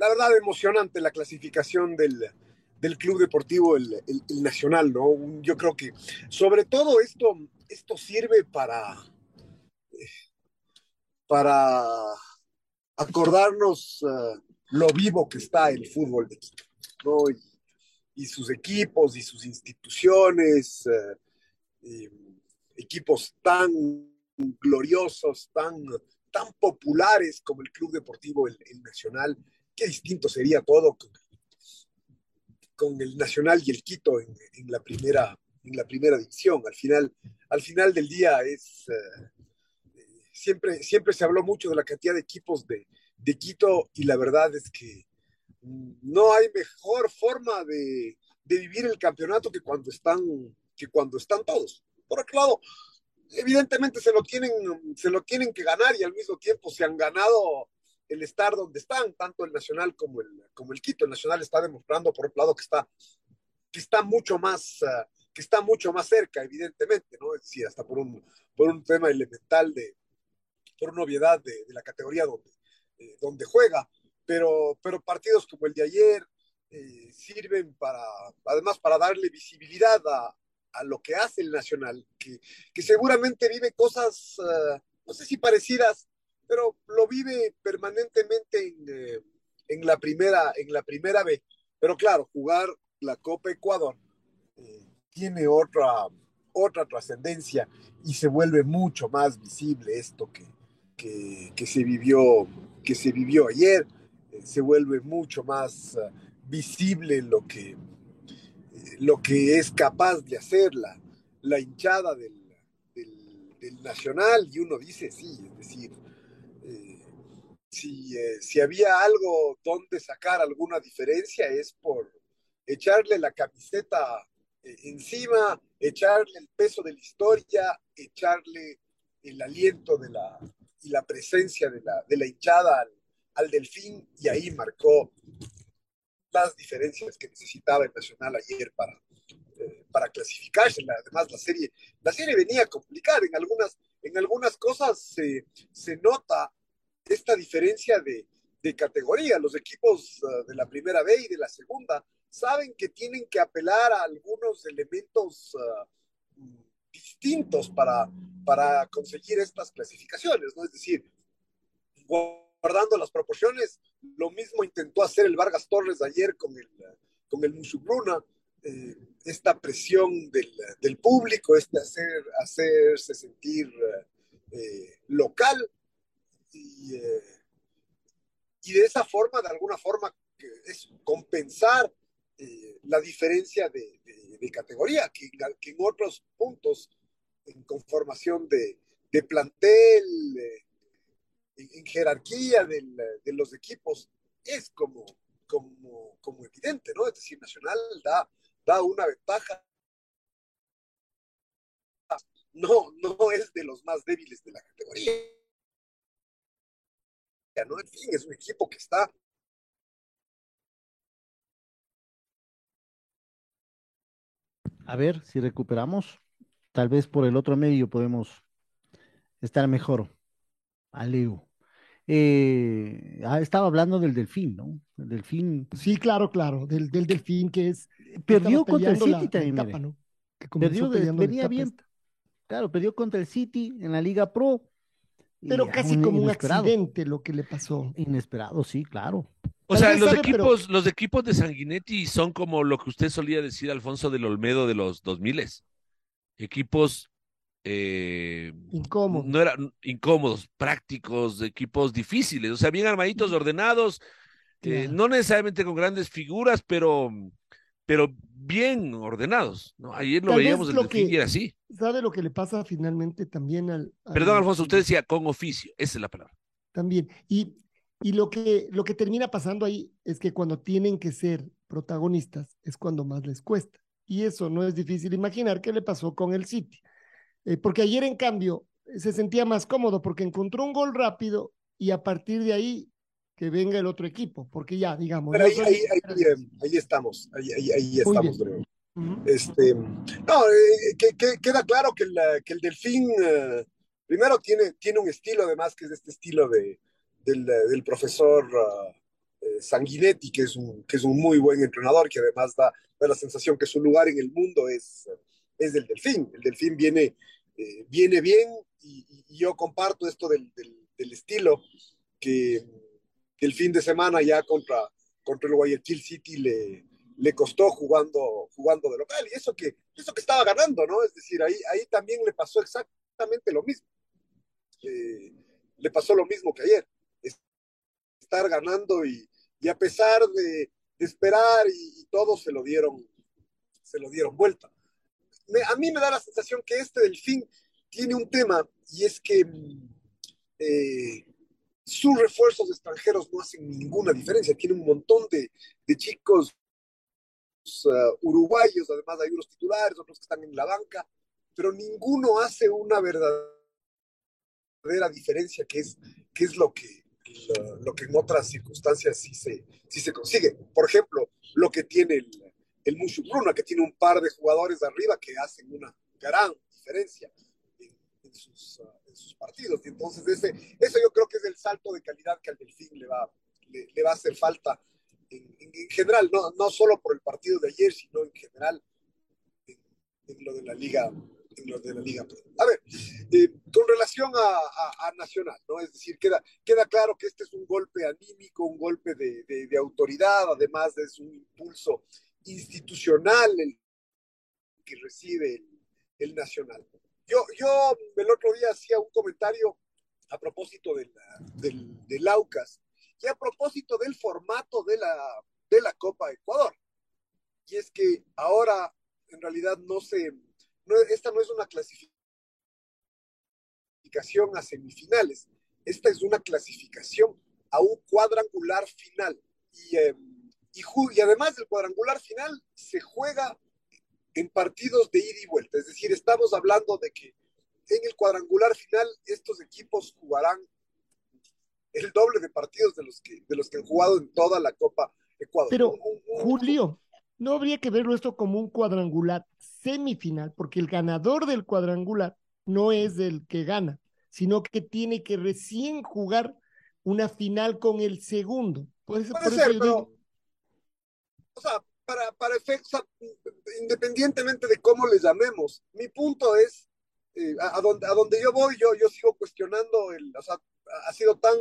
la verdad, emocionante la clasificación del, Club Deportivo el, Nacional, ¿no? Yo creo que sobre todo esto, esto sirve para, eh, para acordarnos eh, lo vivo que está el fútbol de Quito, ¿no? y, sus equipos y sus instituciones, eh, equipos tan gloriosos, tan, tan populares como el Club Deportivo el, Nacional. Qué distinto sería todo con, el Nacional y el Quito en, la primera, en la primera división. Al final, al final del día es... Eh, siempre, siempre se habló mucho de la cantidad de equipos de, de Quito y la verdad es que no hay mejor forma de, de, vivir el campeonato que cuando están, que cuando están todos. Por otro lado, evidentemente se lo, tienen, se lo tienen que ganar y al mismo tiempo se han ganado el estar donde están, tanto el Nacional como el, como el Quito. El Nacional está demostrando, por otro lado, que está, que está mucho más... Uh, que está mucho más cerca, evidentemente, ¿no? Es decir, hasta por un, por un tema elemental de, por una obviedad de, de la categoría donde, eh, donde juega, pero, pero partidos como el de ayer eh, sirven para, además, para darle visibilidad a, a, lo que hace el Nacional, que, que seguramente vive cosas, uh, no sé si parecidas, pero lo vive permanentemente en, en, la, primera, en la primera B. Pero claro, jugar la Copa Ecuador tiene otra, otra trascendencia y se vuelve mucho más visible esto que, que, se, vivió, que se vivió ayer, eh, se vuelve mucho más visible lo que, eh, lo que es capaz de hacer la, la hinchada del, del, Nacional y uno dice, sí, es decir, eh, si, si había algo donde sacar alguna diferencia es por echarle la camiseta encima, echarle el peso de la historia, echarle el aliento de la, y la presencia de la, de la hinchada al, Delfín y ahí marcó las diferencias que necesitaba el Nacional ayer para, eh, para clasificarse. Además, la serie, la serie venía complicada. En algunas, en algunas cosas se, se nota esta diferencia de, de categoría. Los equipos uh, de la primera B y de la segunda saben que tienen que apelar a algunos elementos uh, distintos para, para conseguir estas clasificaciones, ¿no? Es decir, guardando las proporciones, lo mismo intentó hacer el Vargas Torres ayer con el, con el Musubruna, eh, esta presión del, del, público, este hacer, hacerse sentir eh, local y, eh, y, de esa forma, de alguna forma, es compensar la diferencia de, categoría, que, en otros puntos en conformación de, plantel, en, jerarquía de los equipos, es como, como, como evidente, ¿no? Es decir, Nacional da, da una ventaja. No, no es de los más débiles de la categoría. ¿No? En fin, es un equipo que está A ver si recuperamos tal vez por el otro medio podemos estar mejor. Aleo. Eh, ah, estaba hablando del delfín, ¿no? El delfín. Sí, claro, claro, del, del delfín que es. Perdió contra el City también. perdió, venía bien. Claro, perdió contra el City en la Liga Pro. Pero casi como un accidente lo que le pasó. Inesperado, sí, claro. O sea, los equipos, los equipos de Sanguinetti son como lo que usted solía decir, Alfonso del Olmedo de los 2000 equipos eh, incómodos. No eran incómodos, prácticos, equipos difíciles, o sea, bien armaditos, ordenados, eh, no necesariamente con grandes figuras, pero, pero bien ordenados. ¿no? Ayer lo veíamos el que, y era así. ¿Sabe lo que le pasa finalmente también al, Perdón, Alfonso, usted decía con oficio, esa es la palabra. También. Y, y lo, que, lo que termina pasando ahí es que cuando tienen que ser protagonistas es cuando más les cuesta. Y eso no es difícil imaginar qué le pasó con el City. Eh, porque ayer, en cambio, se sentía más cómodo porque encontró un gol rápido y a partir de ahí que venga el otro equipo, porque ya, digamos. Pero ahí, ahí, estamos, ahí, ahí estamos, este, no, eh, que, queda claro que, que el Delfín, eh, primero tiene, tiene un estilo, además, que es este estilo de, del, del profesor uh, Sanguinetti, que es, un, que es un muy buen entrenador, que además da, da la sensación que su lugar en el mundo es es del Delfín. El Delfín viene, eh, viene bien y, yo comparto esto del, del, estilo que, el fin de semana ya contra, contra el Guayaquil City le, le costó jugando, jugando de local. Y eso que, eso que estaba ganando, ¿no? Es decir, ahí, ahí también le pasó exactamente lo mismo. Eh, le pasó lo mismo que ayer. Estar ganando y, y a pesar de, esperar y, y todos se lo dieron, se lo dieron vuelta a mí me da la sensación que este delfín tiene un tema y es que eh, sus refuerzos extranjeros no hacen ninguna diferencia. Tiene un montón de, chicos uh, uruguayos, además hay unos titulares, otros que están en la banca, pero ninguno hace una verdadera diferencia, que es, que es lo, que, lo, que en otras circunstancias sí se, sí se consigue. Por ejemplo, lo que tiene el, el Mushu Bruna, que tiene un par de jugadores de arriba que hacen una gran diferencia ah, sus, partidos. Y entonces ese, eso yo creo que es el salto de calidad que al Delfín le va, le, va a hacer falta en, general, no, no solo por el partido de ayer, sino en general en, lo de la liga. En lo de la liga. A ver, eh, con relación a, Nacional, ¿no? Es decir, queda, queda claro que este es un golpe anímico, un golpe de, de, autoridad, además es un impulso institucional el que recibe el, Nacional. Yo, yo el otro día hacía un comentario a propósito de del, del AUCAS y a propósito del formato de la, de la Copa Ecuador. Y es que ahora en realidad no se, no, esta no es una clasificación a semifinales, esta es una clasificación a un cuadrangular final. Y eh, y, además del cuadrangular final se juega en partidos de ida y vuelta. Es decir, estamos hablando de que en el cuadrangular final estos equipos jugarán el doble de partidos de los que, de los que han jugado en toda la Copa Ecuador. Pero, Julio, no habría que verlo esto como un cuadrangular semifinal, porque el ganador del cuadrangular no es el que gana, sino que tiene que recién jugar una final con el segundo. Puede ser, pero, o sea, para, para efectos, independientemente de cómo le llamemos, mi punto es, eh, a, donde, a donde yo voy, yo, yo sigo cuestionando, el, o sea, ha sido tan,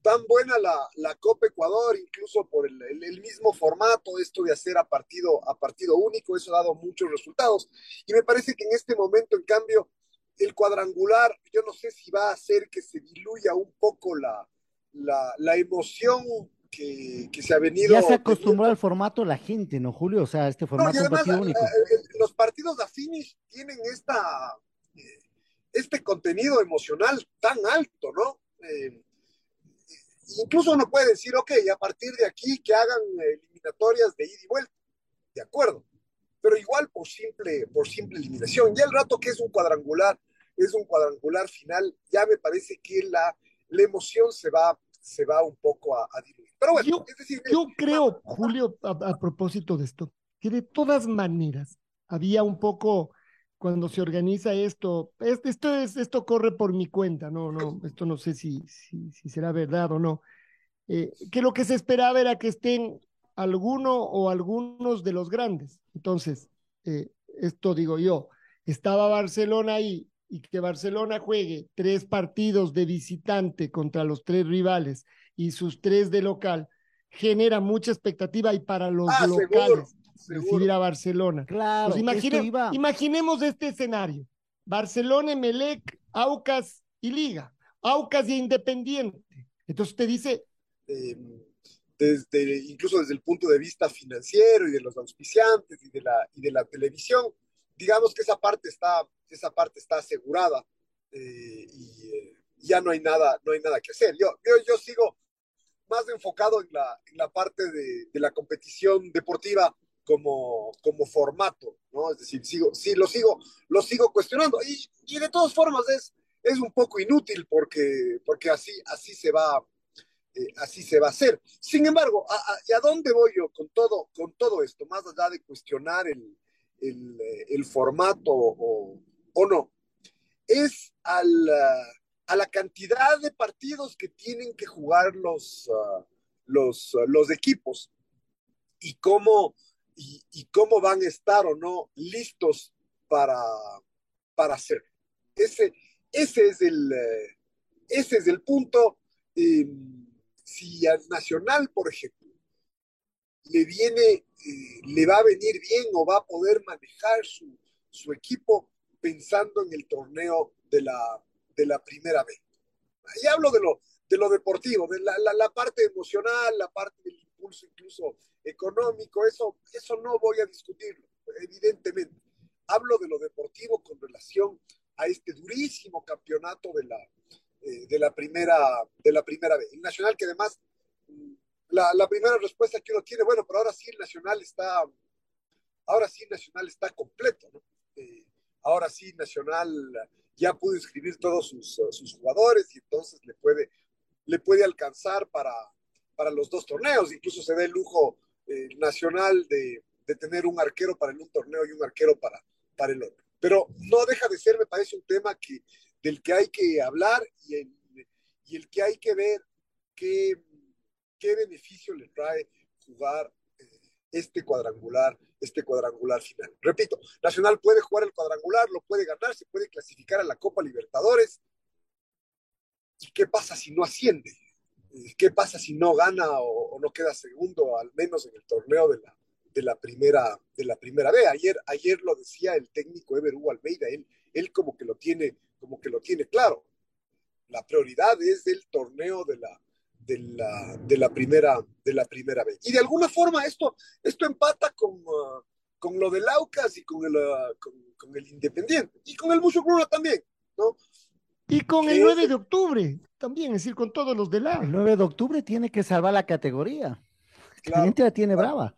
tan buena la, la Copa Ecuador, incluso por el, el, mismo formato, esto de hacer a partido, a partido único, eso ha dado muchos resultados. Y me parece que en este momento, en cambio, el cuadrangular, yo no sé si va a hacer que se diluya un poco la, la, la emoción que, se ha venido. Ya se acostumbró al formato la gente, ¿no, Julio? O sea, este formato es partido único. los partidos de finish tienen esta, eh, este contenido emocional tan alto, ¿no? Eh, incluso uno puede decir, ok, a partir de aquí que hagan eliminatorias de ida y vuelta, de acuerdo, pero igual por simple, por simple eliminación. Ya el rato que es un cuadrangular, es un cuadrangular final, ya me parece que la, la emoción se va, se va un poco a, a diluir. Pero bueno, yo, es decir, yo creo, Julio, a, propósito de esto, que de todas maneras había un poco cuando se organiza esto, esto es, esto corre por mi cuenta, no, no, esto no sé si, si, si será verdad o no, eh, que lo que se esperaba era que estén alguno o algunos de los grandes. Entonces, eh, esto digo yo, estaba Barcelona ahí y que Barcelona juegue tres partidos de visitante contra los tres rivales y sus tres de local, genera mucha expectativa y para los ah, locales recibir a Barcelona. Claro, pues imaginemos este escenario. Barcelona, Melec, Aucas y Liga. Aucas y Independiente. Entonces te dice... Em, desde, incluso desde el punto de vista financiero y de los auspiciantes y de la, y de la televisión, digamos que esa parte está, esa parte está asegurada eh, y eh, ya no hay nada, no hay nada que hacer. Yo, yo, yo sigo más enfocado en la, en la parte de, de, la competición deportiva como, como formato, ¿no? Es decir, sigo, sí, lo sigo, lo sigo cuestionando y, de todas formas es, es un poco inútil porque, porque así, así se va, eh, así se va a hacer. Sin embargo, ¿a, a, dónde voy yo con todo, con todo esto? Más allá de cuestionar el, el, el formato o, o, no, es al, a la cantidad de partidos que tienen que jugar los, uh, los, uh, los equipos y cómo, y, cómo van a estar o no listos para, para hacer. Ese, ese, es el, uh, ese es el punto. Eh, si al Nacional, por ejemplo, le viene, eh, le va a venir bien o va a poder manejar su, su equipo pensando en el torneo de la, de la primera vez. Y hablo de lo, de lo deportivo, de la, la, parte emocional, la parte del impulso incluso económico, eso, eso no voy a discutirlo, evidentemente. Hablo de lo deportivo con relación a este durísimo campeonato de la, eh, de la primera, de la primera vez. El Nacional que además, mm, la, la, primera respuesta que uno tiene, bueno, pero ahora sí el Nacional está, ahora sí el Nacional está completo, ¿no? Eh, ahora sí Nacional ya pudo inscribir todos sus, sus jugadores y entonces le puede, le puede alcanzar para, para los dos torneos, incluso se da el lujo eh, nacional de, de, tener un arquero para el un torneo y un arquero para, para el otro. Pero no deja de ser, me parece, un tema que del que hay que hablar y el, y el que hay que ver qué, qué beneficio le trae jugar eh, este cuadrangular, este cuadrangular final. Repito, Nacional puede jugar el cuadrangular, lo puede ganar, se puede clasificar a la Copa Libertadores. ¿Y qué pasa si no asciende? ¿Qué pasa si no gana o, no queda segundo, al menos en el torneo de la, de la primera de la primera B? Ayer, ayer lo decía el técnico Ever Hugo Almeida, él, él como que lo tiene como que lo tiene claro. La prioridad es del torneo de la, de la, de la, primera, de la primera vez. Y de alguna forma esto, esto empata con, uh, con lo del Aucas y con el, uh, con, con, el Independiente. Y con el Mucho también, ¿no? Y con el 9 de octubre también, es decir, con todos los del lado. El 9 de octubre tiene que salvar la categoría. Claro, la gente la tiene claro. brava.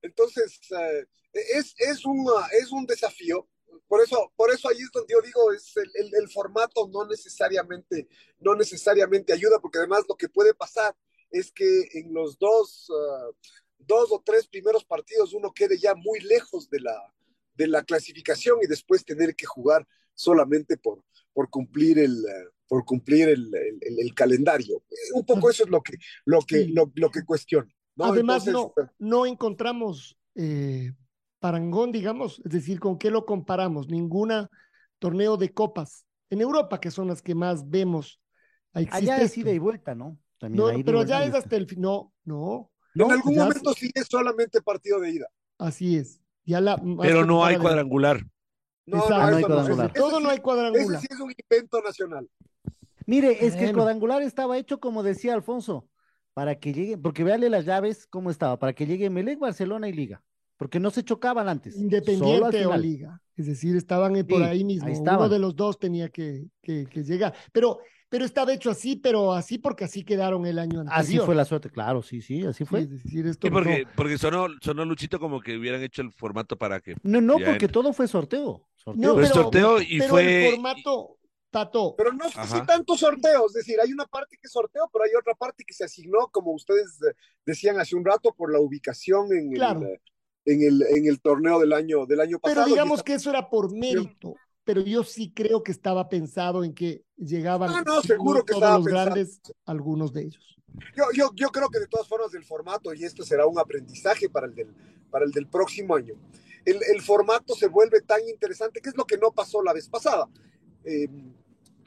Entonces, uh, es, es, un, es un desafío por eso, por eso ahí es donde yo digo, es el, el, el, formato no necesariamente, no necesariamente ayuda, porque además lo que puede pasar es que en los dos, uh, dos o tres primeros partidos uno quede ya muy lejos de la, de la clasificación y después tener que jugar solamente por, por cumplir el, uh, por cumplir el, el, el, calendario. Un poco eso es lo que, lo que, lo, lo que cuestiono. ¿no? Además, Entonces, no, no encontramos eh, parangón, digamos, es decir, ¿con qué lo comparamos? Ninguna torneo de copas en Europa, que son las que más vemos. Allá es ida y vuelta, ¿no? También no pero ya es hasta el fin. No, no. En algún momento sí es solamente partido de ida. Así es. Ya la, pero no hay cuadrangular. No, no, no, hay cuadrangular. Todo no hay cuadrangular. Ese sí es un invento nacional. Mire, es bueno. que el cuadrangular estaba hecho como decía Alfonso, para que llegue, porque véale las llaves cómo estaba, para que llegue Melec, Barcelona y Liga porque no se chocaban antes. Independiente o Liga. Es decir, estaban por sí, ahí mismo. Ahí Uno de los dos tenía que, que, que, llegar. Pero, pero estaba hecho así, pero así porque así quedaron el año anterior. Así fue la suerte, claro, sí, sí, así fue. Sí, es decir, esto sí, porque, no... porque sonó, sonó Luchito como que hubieran hecho el formato para que. No, no, porque en... todo fue sorteo. sorteo. No, pero, sorteo y pero fue. El formato. Tato. Pero no fue sí, tanto sorteo, es decir, hay una parte que sorteo, pero hay otra parte que se asignó, como ustedes decían hace un rato, por la ubicación en claro. el, en el, en el torneo del año, del año pasado. Pero digamos que eso era por mérito, pero yo sí creo que estaba pensado en que llegaban no, no, seguro que todos los pensado. grandes, algunos de ellos. Yo, yo, yo creo que de todas formas del formato, y esto será un aprendizaje para el del, para el del próximo año, el, el formato se vuelve tan interesante, que es lo que no pasó la vez pasada. Eh,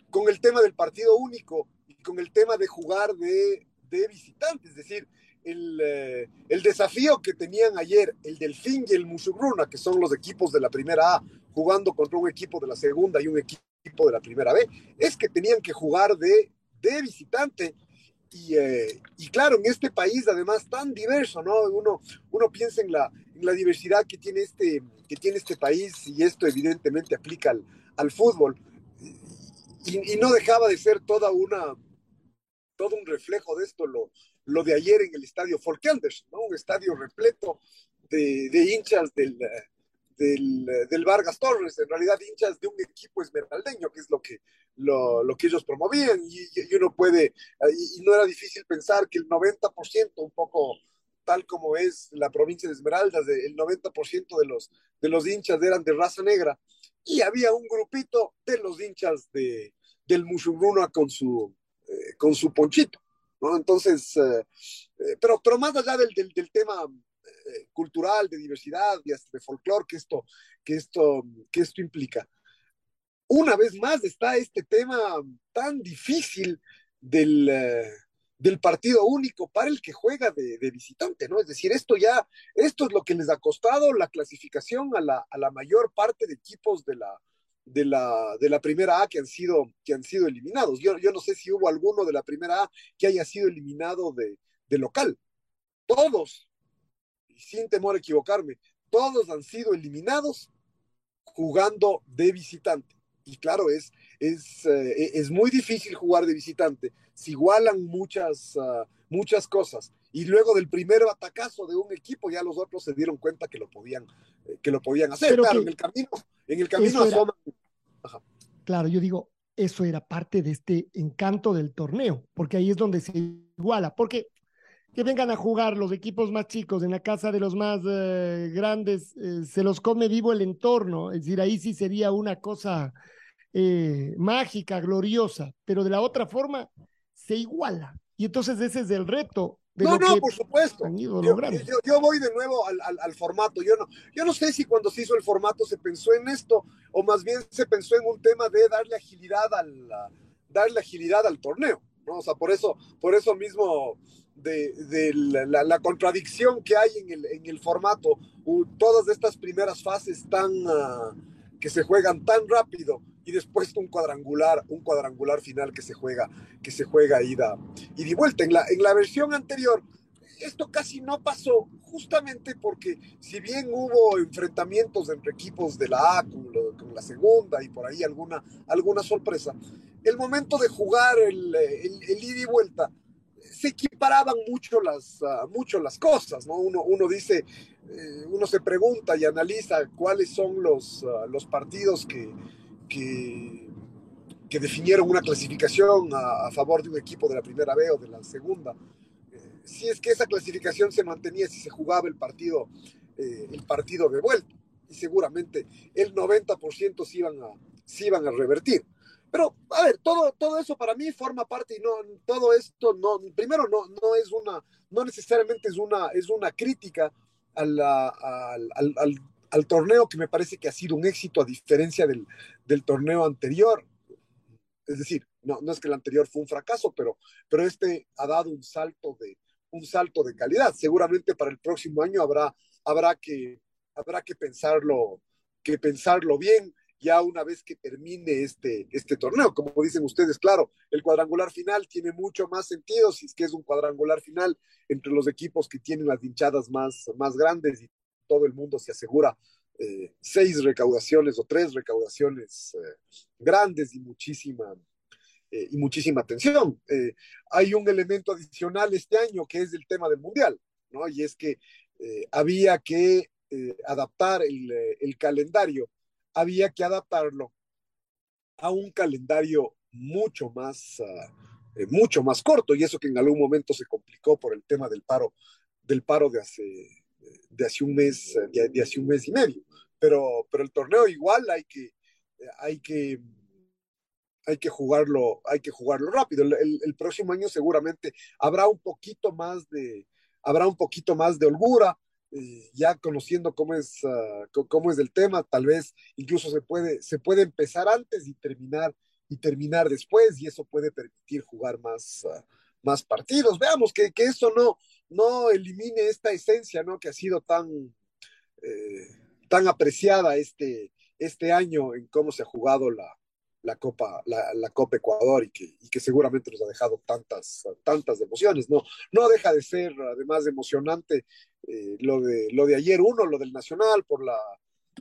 con el tema del partido único y con el tema de jugar de, de visitante, es decir, el, el, desafío que tenían ayer el Delfín y el Musubruna, que son los equipos de la primera A, jugando contra un equipo de la segunda y un equipo de la primera B, es que tenían que jugar de, de visitante. Y, eh, y, claro, en este país además tan diverso, ¿no? Uno, uno piensa en la, la diversidad que tiene, este, que tiene este país y esto evidentemente aplica al, al fútbol. Y, y, no dejaba de ser toda una, todo un reflejo de esto, lo, lo de ayer en el estadio Folkenders, ¿no? Un estadio repleto de, hinchas del, del, Vargas Torres, en realidad hinchas de un equipo esmeraldeño, que es lo que, lo, lo que ellos promovían, y, y, uno puede, y, no era difícil pensar que el 90%, un poco tal como es la provincia de Esmeraldas, el 90% de los, de los hinchas eran de raza negra, y había un grupito de los hinchas de, del Musurruna con su, eh, con su ponchito, ¿no? Entonces, eh, eh, pero, pero más allá del, del, del tema eh, cultural, de diversidad, de, de folclore que esto, que, esto, que esto implica. Una vez más está este tema tan difícil del, eh, del partido único para el que juega de, de, visitante, ¿no? Es decir, esto ya, esto es lo que les ha costado la clasificación a la, a la mayor parte de equipos de la, de la, de la primera A que han sido, que han sido eliminados. Yo, yo no sé si hubo alguno de la primera A que haya sido eliminado de, de local. Todos, sin temor a equivocarme, todos han sido eliminados jugando de visitante. Y claro, es, es, eh, es muy difícil jugar de visitante. Se igualan muchas, uh, muchas cosas. Y luego del primer atacazo de un equipo, ya los otros se dieron cuenta que lo podían, que lo podían hacer. Pero claro, en el camino, en el camino asoman. Ajá. Claro, yo digo, eso era parte de este encanto del torneo, porque ahí es donde se iguala. Porque que vengan a jugar los equipos más chicos en la casa de los más eh, grandes, eh, se los come vivo el entorno, es decir, ahí sí sería una cosa eh, mágica, gloriosa, pero de la otra forma se iguala. Y entonces ese es el reto. De no, no, por supuesto. Yo, yo, yo, voy de nuevo al, al, al, formato. Yo no, yo no sé si cuando se hizo el formato se pensó en esto o más bien se pensó en un tema de darle agilidad al, darle agilidad al torneo. ¿no? O sea, por eso, por eso mismo de, de la, la, la, contradicción que hay en el, en el formato, uh, todas estas primeras fases tan uh, que se juegan tan rápido y después un cuadrangular, un cuadrangular final que se juega, que se juega ida y de vuelta. En la, en la versión anterior, esto casi no pasó, justamente porque si bien hubo enfrentamientos entre equipos de la A con, lo, con la segunda y por ahí alguna, alguna sorpresa, el momento de jugar el, el, el ida y vuelta se equiparaban mucho las, uh, mucho las cosas, ¿no? Uno, uno dice, eh, uno se pregunta y analiza cuáles son los, uh, los partidos que, que, definieron una clasificación a, a, favor de un equipo de la primera B o de la segunda. Eh, si es que esa clasificación se mantenía, si se jugaba el partido, eh, el partido de vuelta, y seguramente el 90% se iban a, se iban a revertir. Pero, a ver, todo, todo eso para mí forma parte y no, todo esto no, primero no, no es una, no necesariamente es una, es una crítica a la, al, al, al, al, torneo que me parece que ha sido un éxito a diferencia del, del torneo anterior. Es decir, no, no es que el anterior fue un fracaso, pero, pero este ha dado un salto de, un salto de calidad. Seguramente para el próximo año habrá, habrá, que, habrá que, pensarlo, que pensarlo bien ya una vez que termine este, este torneo. Como dicen ustedes, claro, el cuadrangular final tiene mucho más sentido si es que es un cuadrangular final entre los equipos que tienen las hinchadas más, más grandes y todo el mundo se asegura eh, seis recaudaciones o tres recaudaciones eh, grandes y muchísima, eh, y muchísima atención. Hay un elemento adicional este año que es el tema del mundial, ¿no? Y es que había que adaptar el calendario había que adaptarlo a un calendario mucho más, uh, eh, mucho más corto, y eso que en algún momento se complicó por el tema del paro, del paro de hace, de hace un mes, de, hace un mes y medio. Pero, pero el torneo igual hay que, hay que, hay que jugarlo, hay que jugarlo rápido. El, el, próximo año seguramente habrá un poquito más de, habrá un poquito más de holgura, ya conociendo cómo es, uh, cómo es el tema, tal vez incluso se puede, se puede empezar antes y terminar, y terminar después, y eso puede permitir jugar más, uh, más partidos. Veamos que, que eso no, no elimine esta esencia, ¿no? Que ha sido tan, eh, tan apreciada este, este año en cómo se ha jugado la, la Copa, la, Copa Ecuador y que, y que seguramente nos ha dejado tantas, tantas emociones. No, no deja de ser además emocionante eh, lo, de, lo de ayer, uno, lo del Nacional, por la,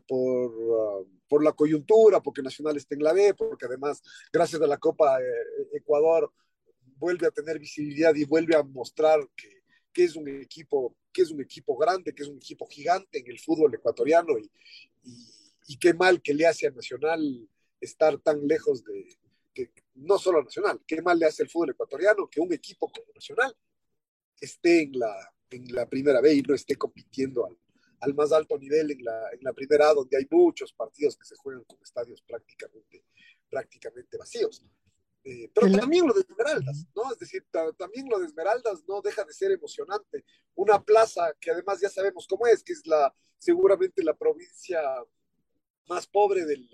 por, uh, por la coyuntura, porque Nacional está en la B, porque además, gracias a la Copa eh, Ecuador, vuelve a tener visibilidad y vuelve a mostrar que, que, es un equipo, que es un equipo grande, que es un equipo gigante en el fútbol ecuatoriano y, y, y qué mal que le hace a Nacional estar tan lejos de, que no solo Nacional, qué mal le hace el fútbol ecuatoriano que un equipo como Nacional esté en la, en la primera B y no esté compitiendo al, al más alto nivel en la, en la primera A, donde hay muchos partidos que se juegan con estadios prácticamente, prácticamente vacíos. Eh, pero también lo de Esmeraldas, ¿no? Es decir, también lo de Esmeraldas no deja de ser emocionante. Una plaza que además ya sabemos cómo es, que es la seguramente la provincia más pobre del,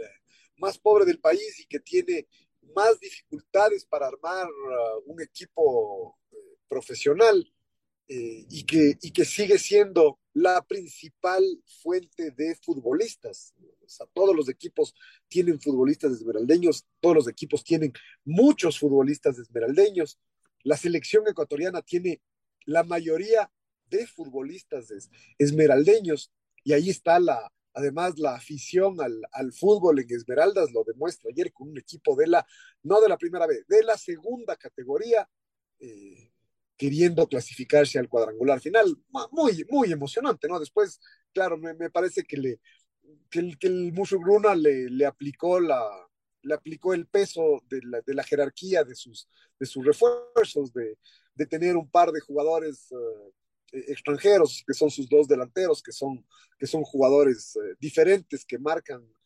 más pobre del país y que tiene más dificultades para armar uh, un equipo eh, profesional eh, y, que, y que sigue siendo la principal fuente de futbolistas. O sea, todos los equipos tienen futbolistas esmeraldeños, todos los equipos tienen muchos futbolistas esmeraldeños. La selección ecuatoriana tiene la mayoría de futbolistas esmeraldeños y ahí está la, Además, la afición al, al, fútbol en Esmeraldas lo demuestra ayer con un equipo de la, no de la primera vez, de la segunda categoría, eh, queriendo clasificarse al cuadrangular final. Muy, muy emocionante, ¿no? Después, claro, me, me parece que, le, que el, que el le, le, aplicó la, le aplicó el peso de la, de la jerarquía de sus, de sus refuerzos, de, de tener un par de jugadores uh, extranjeros, que son sus dos delanteros, que son, que son jugadores eh, diferentes, que marcan, eh,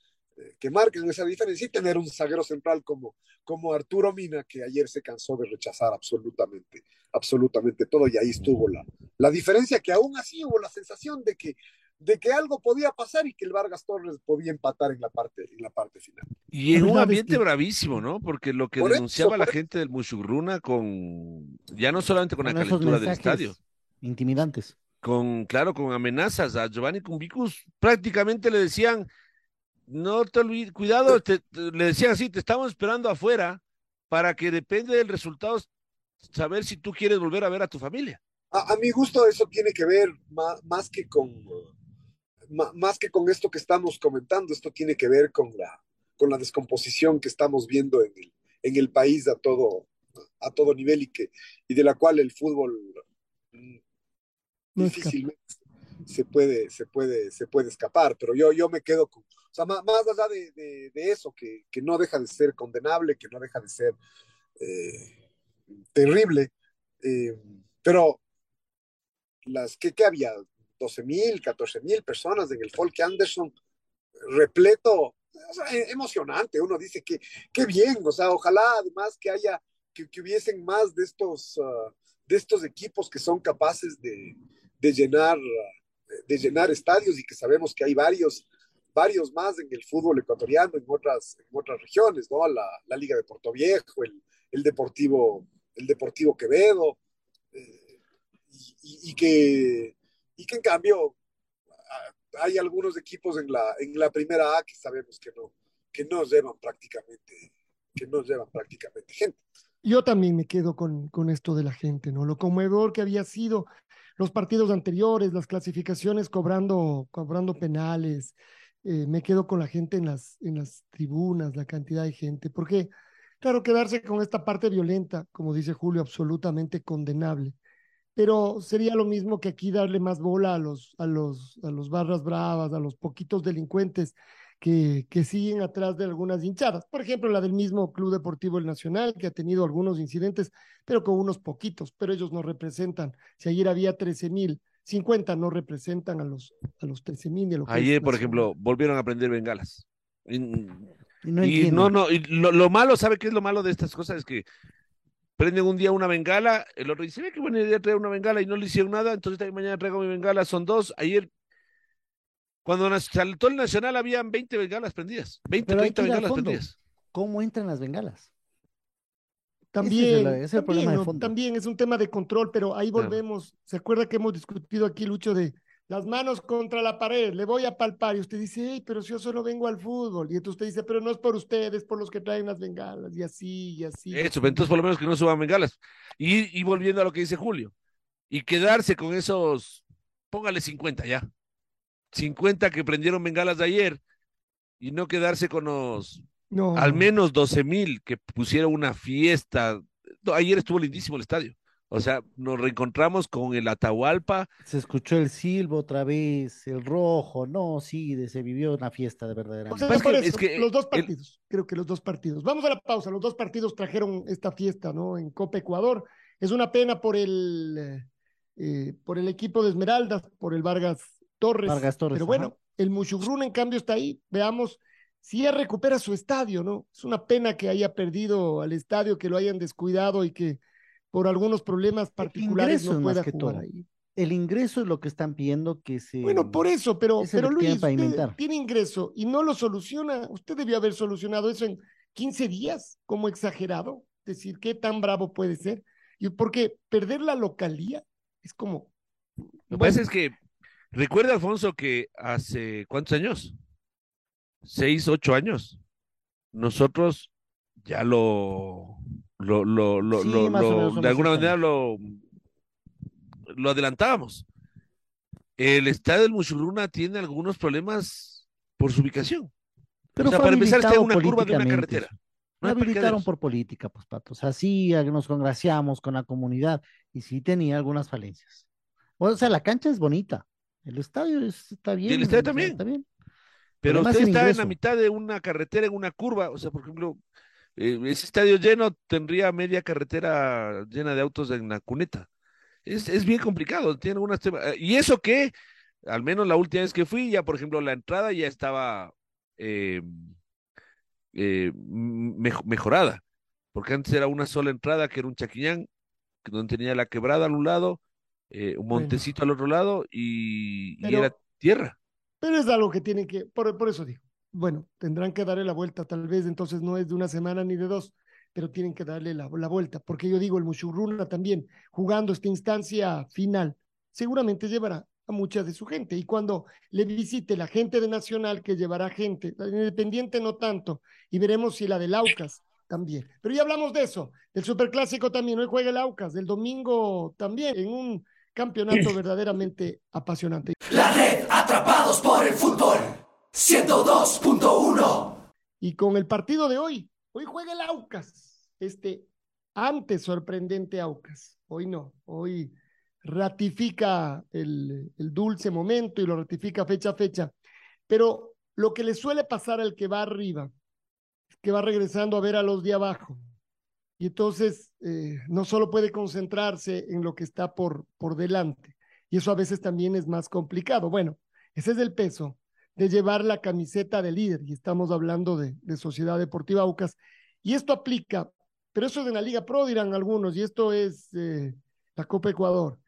que marcan esa diferencia, y tener un zaguero central como, como Arturo Mina, que ayer se cansó de rechazar absolutamente, absolutamente todo, y ahí estuvo la, la diferencia, que aún así hubo la sensación de que, de que algo podía pasar y que el Vargas Torres podía empatar en la parte, en la parte final. Y en un ambiente bravísimo, ¿no? Porque lo que por denunciaba eso, la gente del Mushugruna con, ya no solamente con, con la calentura del estadio, intimidantes. Con, claro, con amenazas a Giovanni Cumbicus, prácticamente le decían, no te olvides, cuidado, te, te, le decían así, te estamos esperando afuera para que depende del resultado saber si tú quieres volver a ver a tu familia. A, a mi gusto eso tiene que ver más, más que con más que con esto que estamos comentando, esto tiene que ver con la, con la descomposición que estamos viendo en el, en el país a todo, a todo nivel y, que, y de la cual el fútbol difícilmente se puede, se puede, se puede escapar, pero yo, yo me quedo con, o sea, más, más allá de, eso, que, que, no deja de ser condenable, que no deja de ser eh, terrible, eh, pero las que, que había 12 mil, 14 mil personas en el Folk Anderson, repleto, sea, emocionante, uno dice que, qué bien, o sea, ojalá además que haya, que, que hubiesen más de estos, uh, de estos equipos que son capaces de, de llenar, de llenar estadios y que sabemos que hay varios, varios más en el fútbol ecuatoriano, en otras, en otras regiones, ¿no? La, la Liga de Puerto Viejo, el, el, Deportivo, el Deportivo Quevedo, eh, y, que, y que en cambio hay algunos equipos en la, en la primera A que sabemos que no, que no llevan prácticamente, que no llevan prácticamente gente. Yo también me quedo con, con esto de la gente, ¿no? Lo conmovedor que había sido los partidos anteriores, las clasificaciones cobrando, cobrando penales. Eh, me quedo con la gente en las, en las tribunas, la cantidad de gente, porque, claro, quedarse con esta parte violenta, como dice Julio, absolutamente condenable. Pero sería lo mismo que aquí darle más bola a los, a los, a los barras bravas, a los poquitos delincuentes que, que, siguen atrás de algunas hinchadas. Por ejemplo, la del mismo Club Deportivo El Nacional, que ha tenido algunos incidentes, pero con unos poquitos, pero ellos no representan. Si ayer había 13 mil, 50 no representan a los, a los 13 mil de lo que Ayer, por ejemplo, volvieron a prender bengalas. Y, y no, y no, no, y lo, lo, malo, ¿sabe qué es lo malo de estas cosas? Es que prenden un día una bengala, el otro dice, ve qué buena idea traer una bengala y no le hicieron nada, entonces mañana traigo mi bengala, son dos. Ayer cuando saltó el Nacional habían 20 bengalas prendidas, 20, Pero 30 bengalas prendidas. ¿Cómo entran las bengalas? También, es el, problema de fondo. también es un tema de control, pero ahí volvemos. ¿Se acuerda que hemos discutido aquí, Lucho, de las manos contra la pared, le voy a palpar? Y usted dice, hey, pero si yo solo vengo al fútbol. Y entonces usted dice, pero no es por ustedes, por los que traen las bengalas, y así, y así. Eso, entonces por lo menos que no suban bengalas. Y, y volviendo a lo que dice Julio, y quedarse con esos, póngale 50 ya. 50 que prendieron bengalas de ayer, y no quedarse con los al menos 12 mil que pusieron una fiesta. ayer estuvo lindísimo el estadio. O sea, nos reencontramos con el Atahualpa. Se escuchó el silbo otra vez, el rojo, no, sí, se vivió una fiesta de verdad. es que, los dos partidos, creo que los dos partidos. Vamos a la pausa, los dos partidos trajeron esta fiesta, ¿no? En Copa Ecuador. Es una pena por el, eh, por el equipo de Esmeraldas, por el Vargas Torres. Vargas Torres. Pero bueno, el Mushugrun en cambio está ahí. Veamos si ya recupera su estadio, ¿no? Es una pena que haya perdido al estadio, que lo hayan descuidado y que por algunos problemas particulares no pueda jugar ahí. El ingreso es lo que están pidiendo que se. Bueno, por eso, pero, pero Luis, tiene ingreso y no lo soluciona. Usted debió haber solucionado eso en 15 días, como exagerado. Es decir, ¿qué tan bravo puede ser? Y porque perder la localía es como. Lo que pasa es que, recuerda, Alfonso, que hace cuántos años? seis, ocho años, nosotros ya lo, lo, lo, lo, de alguna manera lo, lo adelantábamos. El estadio del Muchurruna tiene algunos problemas por su ubicación. Pero para empezar está en una curva de una carretera. No habilitaron por política, pues pato. O sea, sí nos congraciamos con la comunidad y sí tenía algunas falencias. O sea, la cancha es bonita. El estadio está bien. el estadio también. Está bien. Pero usted está en la mitad de una carretera, en una curva, o sea, por ejemplo, eh, ese estadio lleno tendría media carretera llena de autos en la cuneta. Es, es bien complicado, tiene algunas temas. Eh, y eso que, al menos la última vez que fui, ya por ejemplo, la entrada ya estaba eh, mejorada, porque antes era una sola entrada, que era un chaquiñán, donde tenía la quebrada al un lado, un montecito al otro lado, y era tierra. Pero es algo que tienen que, por, por eso digo, bueno, tendrán que darle la vuelta, tal vez entonces no es de una semana ni de dos, pero tienen que darle la, la vuelta, porque yo digo, el Mushurruna también, jugando esta instancia final, seguramente llevará a mucha de su gente. Y cuando le visite la gente de Nacional, que llevará gente, la Independiente no tanto, y veremos si la del Aucas también. Pero ya hablamos de eso, del Superclásico también, hoy juega el Aucas, del domingo también, en un campeonato verdaderamente apasionante. La red, atrapados por el fútbol, 102.1. Y con el partido de hoy, hoy juega el Aucas, este antes sorprendente Aucas. Hoy no, hoy ratifica el, el dulce momento y lo ratifica fecha a fecha. Pero lo que le suele pasar al que va arriba, que va regresando a ver a los de abajo y entonces eh, no solo puede concentrarse en lo que está por, por delante, y eso a veces también es más complicado. Bueno, ese es el peso de llevar la camiseta de líder, y estamos hablando de, Sociedad Deportiva Aucas, y esto aplica, pero eso es en la Liga Pro, dirán algunos, y esto es eh, la Copa Ecuador,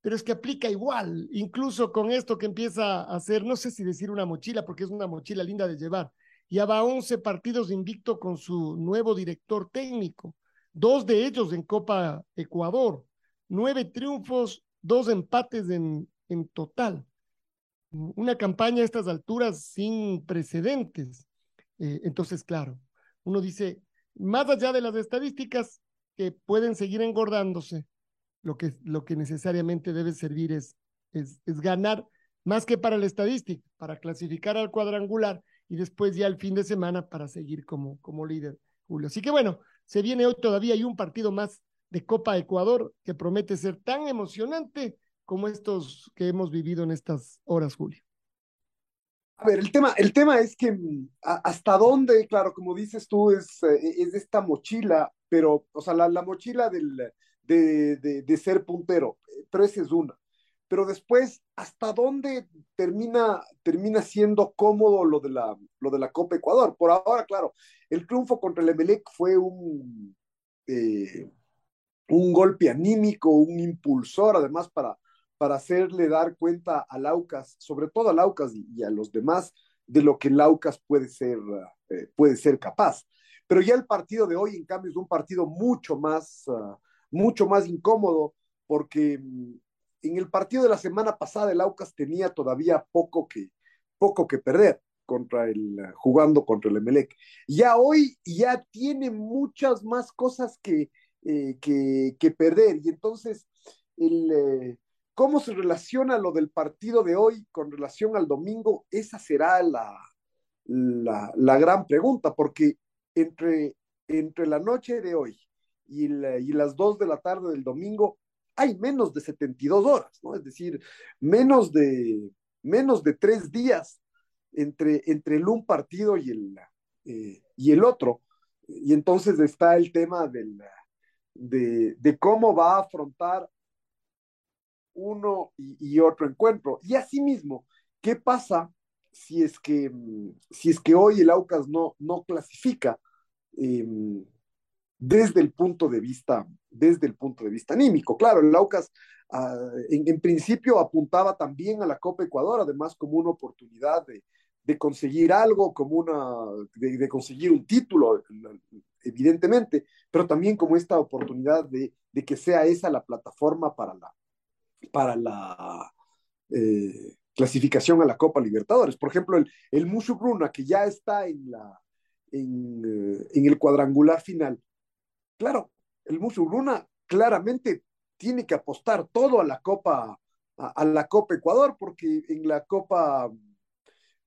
pero es que aplica igual, incluso con esto que empieza a hacer, no sé si decir una mochila, porque es una mochila linda de llevar, ya va 11 partidos invicto con su nuevo director técnico dos de ellos en Copa Ecuador, nueve triunfos, dos empates en, en total. Una campaña a estas alturas sin precedentes. Eh, entonces, claro, uno dice, más allá de las estadísticas que pueden seguir engordándose, lo que, lo que necesariamente debe servir es, es, es ganar más que para la estadística, para clasificar al cuadrangular y después ya el fin de semana para seguir como, como líder, Julio. Así que bueno, se viene hoy todavía y un partido más de Copa Ecuador que promete ser tan emocionante como estos que hemos vivido en estas horas, Julio. A ver, el tema, el tema es que mm, hasta dónde, claro, como dices tú, es, eh, es esta mochila, pero, o sea, la, la mochila del, de, de, de, ser puntero, pero esa es una. Pero después, ¿hasta dónde termina, termina siendo cómodo lo de, la, lo de la Copa Ecuador? Por ahora, claro, el triunfo contra el Emelec fue un, eh, un golpe anímico, un impulsor, además, para, para hacerle dar cuenta a Laucas, sobre todo a Laucas y, a los demás, de lo que Laucas puede ser, eh, puede ser capaz. pero ya el partido de hoy, en cambio, es un partido mucho más, uh, mucho más incómodo, porque mm, en el partido de la semana pasada el Aucas tenía todavía poco que, poco que perder contra el, jugando contra el Emelec. Ya hoy ya tiene muchas más cosas que, eh, que, perder, y entonces el, eh, cómo se relaciona lo del partido de hoy con relación al domingo, esa será la, la, la gran pregunta, porque entre, entre la noche de hoy y, la, y las dos de la tarde del domingo hay menos de 72 horas, ¿no? Es decir, menos de, menos de tres días entre, entre el un partido y el, eh, y el otro. Y entonces está el tema del, de, de cómo va a afrontar uno y, otro encuentro. Y asimismo, ¿qué pasa si es que, si es que hoy el Aucas no, no clasifica? Eh, desde el punto de vista, desde el punto de vista anímico. Claro, el Aucas uh, en, principio apuntaba también a la Copa Ecuador, además como una oportunidad de, conseguir algo, como una, de, conseguir un título, evidentemente, pero también como esta oportunidad de, que sea esa la plataforma para la, para la eh, clasificación a la Copa Libertadores. Por ejemplo, el, el Mushu Bruna, que ya está en, la, en, eh, en el cuadrangular final, claro, el Musuruna claramente tiene que apostar todo a la Copa, a, la Copa Ecuador, porque en la Copa,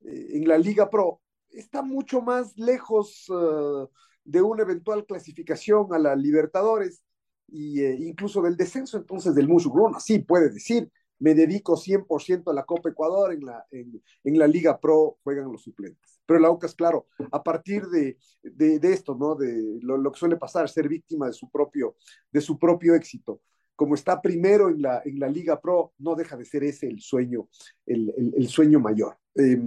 eh, en la Liga Pro, está mucho más lejos uh, de una eventual clasificación a la Libertadores e eh, incluso del descenso entonces del Musuruna. Sí, puede decir, me dedico 100% a la Copa Ecuador, en la, en, la Liga Pro juegan los suplentes. Pero el Aucas, claro, a partir de, de, esto, ¿no? De lo, que suele pasar, ser víctima de su propio, de su propio éxito. Como está primero en la, en la Liga Pro, no deja de ser ese el sueño, el, el, sueño mayor. Eh,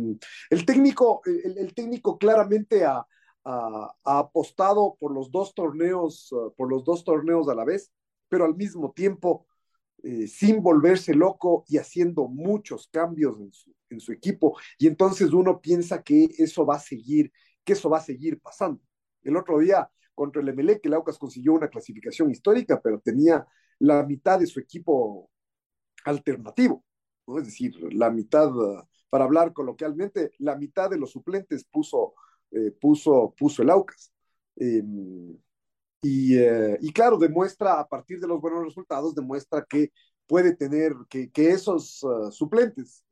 el, técnico, el, el, técnico claramente ha, ha, ha, apostado por los dos torneos, por los dos torneos a la vez, pero al mismo tiempo eh, sin volverse loco y haciendo muchos cambios en su, equipo. Y entonces uno piensa que eso va a seguir, que eso va a seguir pasando. El otro día contra el Emelec, el Aucas consiguió una clasificación histórica, pero tenía la mitad de su equipo alternativo, es decir, la mitad, para hablar coloquialmente, la mitad de los suplentes puso, eh, puso, puso el Aucas. Eh, y, eh, y, claro, demuestra a partir de los buenos resultados, demuestra que puede tener, que, que esos uh, suplentes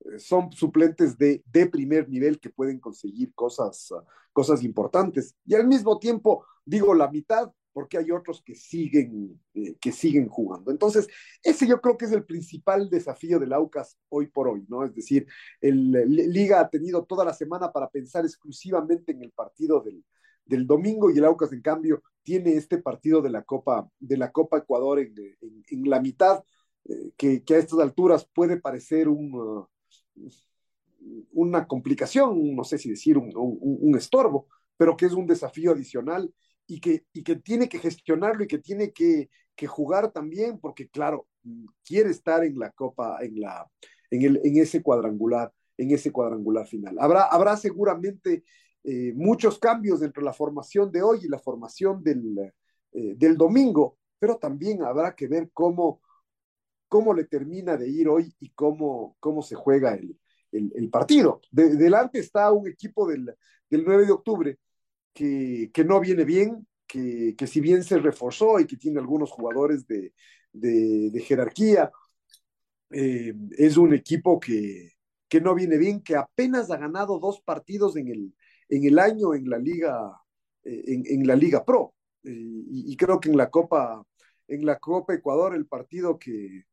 eh, son suplentes de, de, primer nivel que pueden conseguir cosas, uh, cosas importantes. Y al mismo tiempo, digo la mitad, porque hay otros que siguen, eh, que siguen jugando. Entonces, ese yo creo que es el principal desafío del Aucas hoy por hoy, ¿no? Es decir, el, el Liga ha tenido toda la semana para pensar exclusivamente en el partido del, del domingo y el Aucas, en cambio, tiene este partido de la Copa, de la Copa Ecuador en, la mitad, eh, que, a estas alturas puede parecer uh, una complicación, no sé si decir un, estorbo, pero que es un desafío adicional y que, y que tiene que gestionarlo y que tiene que, que jugar también, porque claro, quiere estar en la Copa, en, la, en, el, en ese cuadrangular, en ese cuadrangular final. Habrá, habrá seguramente eh, muchos cambios entre la formación de hoy y la formación del, eh, del domingo, pero también habrá que ver cómo, cómo le termina de ir hoy y cómo, cómo se juega el, el, partido. De, delante está un equipo del, del 9 de octubre que, que no viene bien, que, que, si bien se reforzó y que tiene algunos jugadores de, de, de jerarquía, eh, es un equipo que, que no viene bien, que apenas ha ganado dos partidos en el, en el año en la Liga, eh, en, en la Liga Pro. Eh, y, y, creo que en la Copa, en la Copa Ecuador, el partido que,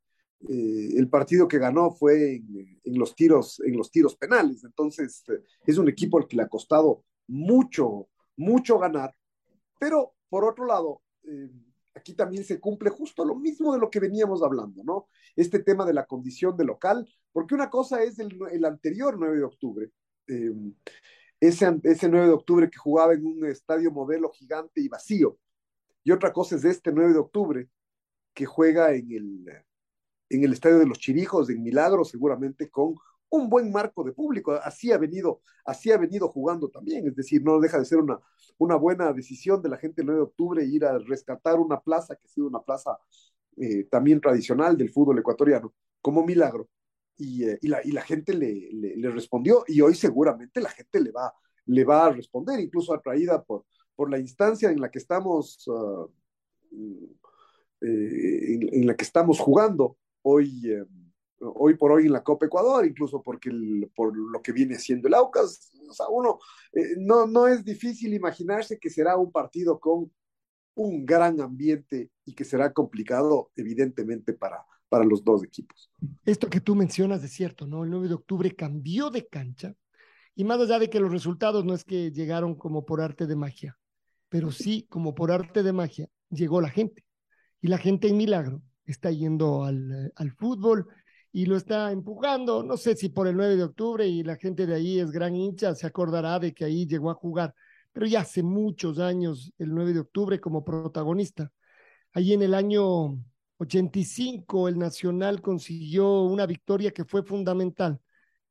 eh, el partido que ganó fue en, en, los tiros, en los tiros penales. Entonces, es un equipo al que le ha costado mucho, mucho ganar. Pero, por otro lado, aquí también se cumple justo lo mismo de lo que veníamos hablando, ¿no? Este tema de la condición de local, porque una cosa es el, el anterior 9 de octubre, eh, ese, ese 9 de octubre que jugaba en un estadio modelo gigante y vacío. Y otra cosa es este 9 de octubre que juega en el, en el estadio de los Chirijos, en Milagro, seguramente con un buen marco de público. Así ha venido, así ha venido jugando también. Es decir, no deja de ser una, una buena decisión de la gente el 9 de octubre ir a rescatar una plaza que ha sido una plaza eh, también tradicional del fútbol ecuatoriano, como milagro. Y, eh, y, la, gente le, respondió y hoy seguramente la gente le va, le va a responder, incluso atraída por, la instancia en la que estamos, uh, eh, en, la que estamos jugando hoy, eh, hoy por hoy en la Copa Ecuador, incluso porque por lo que viene siendo el Aucas, uno, no, no es difícil imaginarse que será un partido con un gran ambiente y que será complicado, evidentemente, para, para los dos equipos. Esto que tú mencionas es cierto, ¿no? El 9 de octubre cambió de cancha y más allá de que los resultados no es que llegaron como por arte de magia, pero sí como por arte de magia llegó la gente. Y la gente en Milagro está yendo al, al fútbol y lo está empujando, no sé si por el 9 de octubre y la gente de ahí es gran hincha, se acordará de que ahí llegó a jugar, pero ya hace muchos años, el 9 de octubre como protagonista. Ahí en el año 85 el Nacional consiguió una victoria que fue fundamental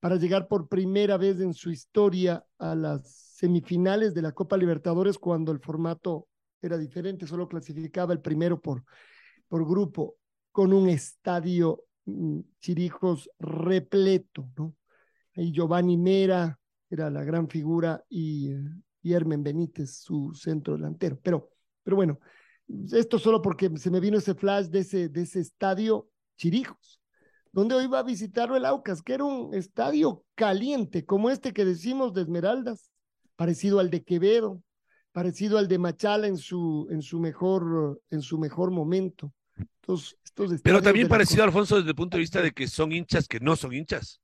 para llegar por primera vez en su historia a las semifinales de la Copa Libertadores cuando el formato era diferente, solo clasificaba el primero por, por grupo, con un estadio mm, Chirijos repleto, ¿no? Ahí Giovanni Mera era la gran figura y, y Hermen Benítez, su centro delantero. Pero, pero bueno, esto solo porque se me vino ese flash de ese, de ese estadio Chirijos, donde hoy va a visitarlo el Aucas, que era un estadio caliente, como este que decimos de Esmeraldas, parecido al de Quevedo, parecido al de Machala en su, en su, mejor, en su mejor momento. Entonces, estos Pero también parecido, Alfonso, desde el punto de vista de que son hinchas que no son hinchas.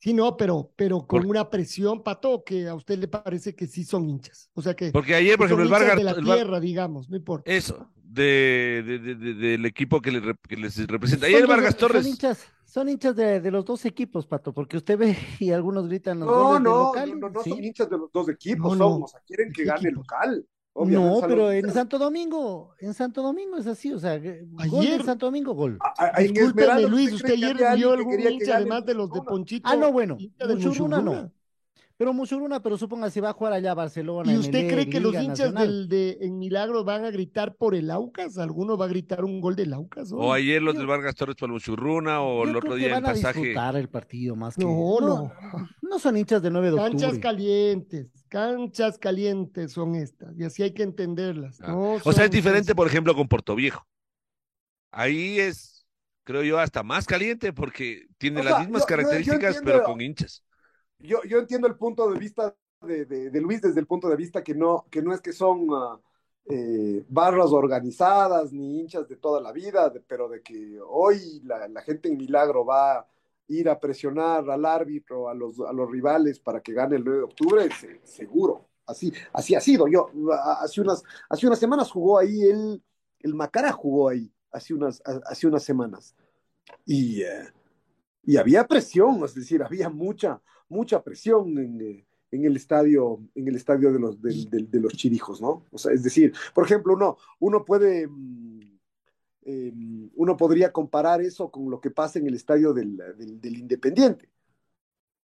Sí, no, pero, pero con por... una presión, Pato, que a usted le parece que sí son hinchas. O sea que. Porque ayer, por ejemplo, el Vargas. de la tierra, digamos, no importa. Eso, de, de, de, de del equipo que, le, que, les representa. Ayer Vargas Torres. Son hinchas, son hinchas de, los dos equipos, Pato, porque usted ve y algunos gritan los no, goles no, local. No, no, ¿sí? son hinchas de los dos equipos, No, no. son, o sea, quieren que gane el equipos? No, pero en Santo Domingo, en Santo Domingo es así, o sea, gol Ayer- en Santo Domingo, gol. A- a- en Discúlpeme, Luis, usted ayer vio algún que hincha, además de los de? Ponchito. Ah, no, bueno, hincha del Muchurruna Muchurruna. no. Pero Muchuruna, pero suponga si va a jugar allá a Barcelona. ¿Y usted cree que los hinchas del, de, en Milagro van a gritar por el Aucas? ¿Alguno va a gritar un gol del Aucas? O ayer los del Vargas Torres por Muchurruna, o Yo el otro creo que día el van a pasaje. disfrutar el partido más que. No, no. No son hinchas del 9 de Canchas octubre. calientes, canchas calientes son estas, y así hay que entenderlas. Ah. No O sea, es diferente, por ejemplo, con Portoviejo. Ahí es, creo yo, hasta más caliente porque tiene O las sea, mismas yo- yo- yo características, entiendo- pero con hinchas. yo, yo entiendo el punto de vista de, de- de Luis desde el punto de vista que no, que no es que son ah, eh, barras organizadas ni hinchas de toda la vida, de- pero de que hoy la, la gente en Milagro va ir a presionar al árbitro, a los, a los rivales para que gane el 9 de octubre, se- seguro. Así, así ha sido. Yo, hace unas, hace unas semanas jugó ahí el, el Macara jugó ahí, hace unas, hace unas semanas. Y, eh, y había presión, es decir, había mucha, mucha presión en, eh, en el estadio, en el estadio de los, del- del- de los chirijos, ¿no? O sea, es decir, por ejemplo, uno, uno puede, mm, eh, uno podría comparar eso con lo que pasa en el estadio del, Independiente,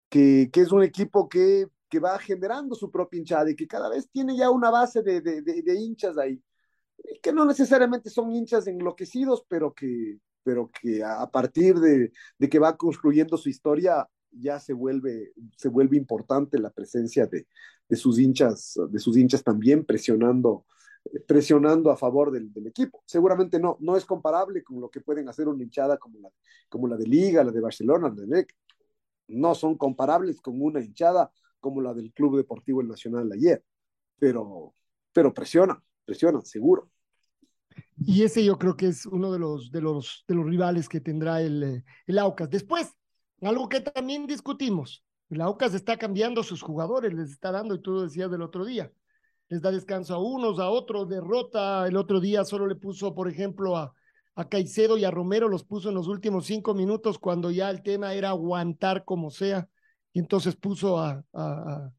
que, es un equipo que, va generando su propia hinchada y que cada vez tiene ya una base de, hinchas ahí, que no necesariamente son hinchas enloquecidos, pero que, a partir de, que va construyendo su historia, ya se vuelve, importante la presencia de, sus hinchas, de sus hinchas también presionando, presionando a favor del, equipo. Seguramente no, no es comparable con lo que pueden hacer una hinchada como la, como la de Liga, la de Barcelona, la de. No son comparables con una hinchada como la del Club Deportivo Nacional ayer, pero, pero presionan, presionan, seguro. Y ese yo creo que es uno de los, de los, de los rivales que tendrá el, el Aucas. Después, algo que también discutimos, el Aucas está cambiando sus jugadores, les está dando, y tú lo decías del otro día, les da descanso a unos, a otros, derrota. El otro día solo le puso, por ejemplo, a, a Caicedo y a Romero, los puso en los últimos cinco minutos cuando ya el tema era aguantar como sea. Y entonces puso a, a,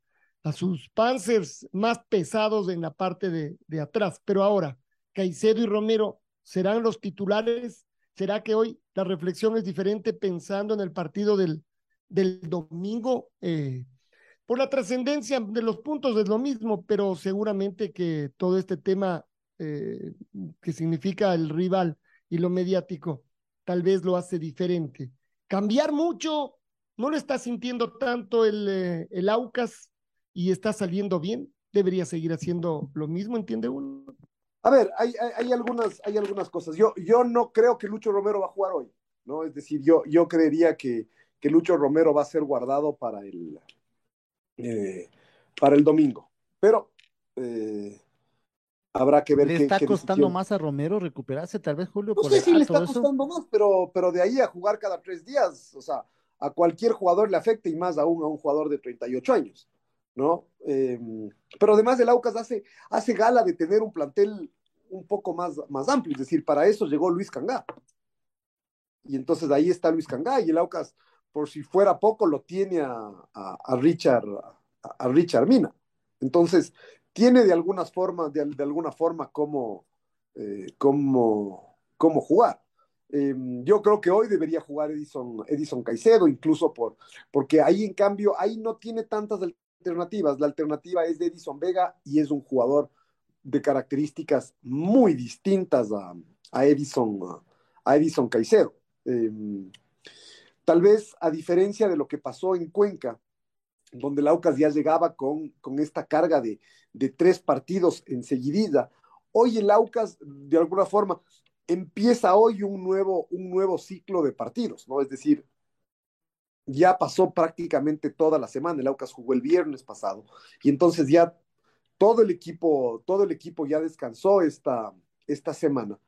sus Panzers más pesados en la parte de, de atrás. Pero ahora, Caicedo y Romero serán los titulares. ¿Será que hoy la reflexión es diferente pensando en el partido del, del domingo. Eh, por la trascendencia de los puntos es lo mismo, pero seguramente que todo este tema eh, que significa el rival y lo mediático, tal vez lo hace diferente. Cambiar mucho, no lo está sintiendo tanto el, eh, el Aucas y está saliendo bien, debería seguir haciendo lo mismo, ¿entiende uno? A ver, hay, hay, algunas, hay algunas cosas. Yo, yo no creo que Lucho Romero va a jugar hoy, ¿no? Es decir, yo, yo creería que, que Lucho Romero va a ser guardado para el, eh, para el domingo. Pero eh, habrá que ver ¿Le está costando más a Romero recuperarse, tal vez, Julio? No sé si le está costando más, pero, pero de ahí a jugar cada tres días, o sea, a cualquier jugador le afecta y más aún a un jugador de 38 años, ¿no? Em, pero además el Aucas hace, hace gala de tener un plantel un poco más, más amplio, es decir, para eso llegó Luis Cangá. Y entonces ahí está Luis Cangá y el Aucas por si fuera poco, lo tiene a, a, Richard, a, Richard Mina. Entonces, tiene de alguna forma, de, de alguna forma cómo, eh, cómo, cómo jugar. Eh, yo creo que hoy debería jugar Edison, Edison Caicedo, incluso por, porque ahí en cambio, ahí no tiene tantas alternativas. La alternativa es de Edison Vega y es un jugador de características muy distintas a, a Edison, a Edison Caicedo. Eh, Tal vez a diferencia de lo que pasó en Cuenca, donde el Aucas ya llegaba con, con esta carga de, de tres partidos enseguida, hoy el Aucas, de alguna forma, empieza hoy un nuevo, un nuevo ciclo de partidos, ¿no? Es decir, ya pasó prácticamente toda la semana, el Aucas jugó el viernes pasado, y entonces ya todo el equipo, todo el equipo ya descansó esta, esta semana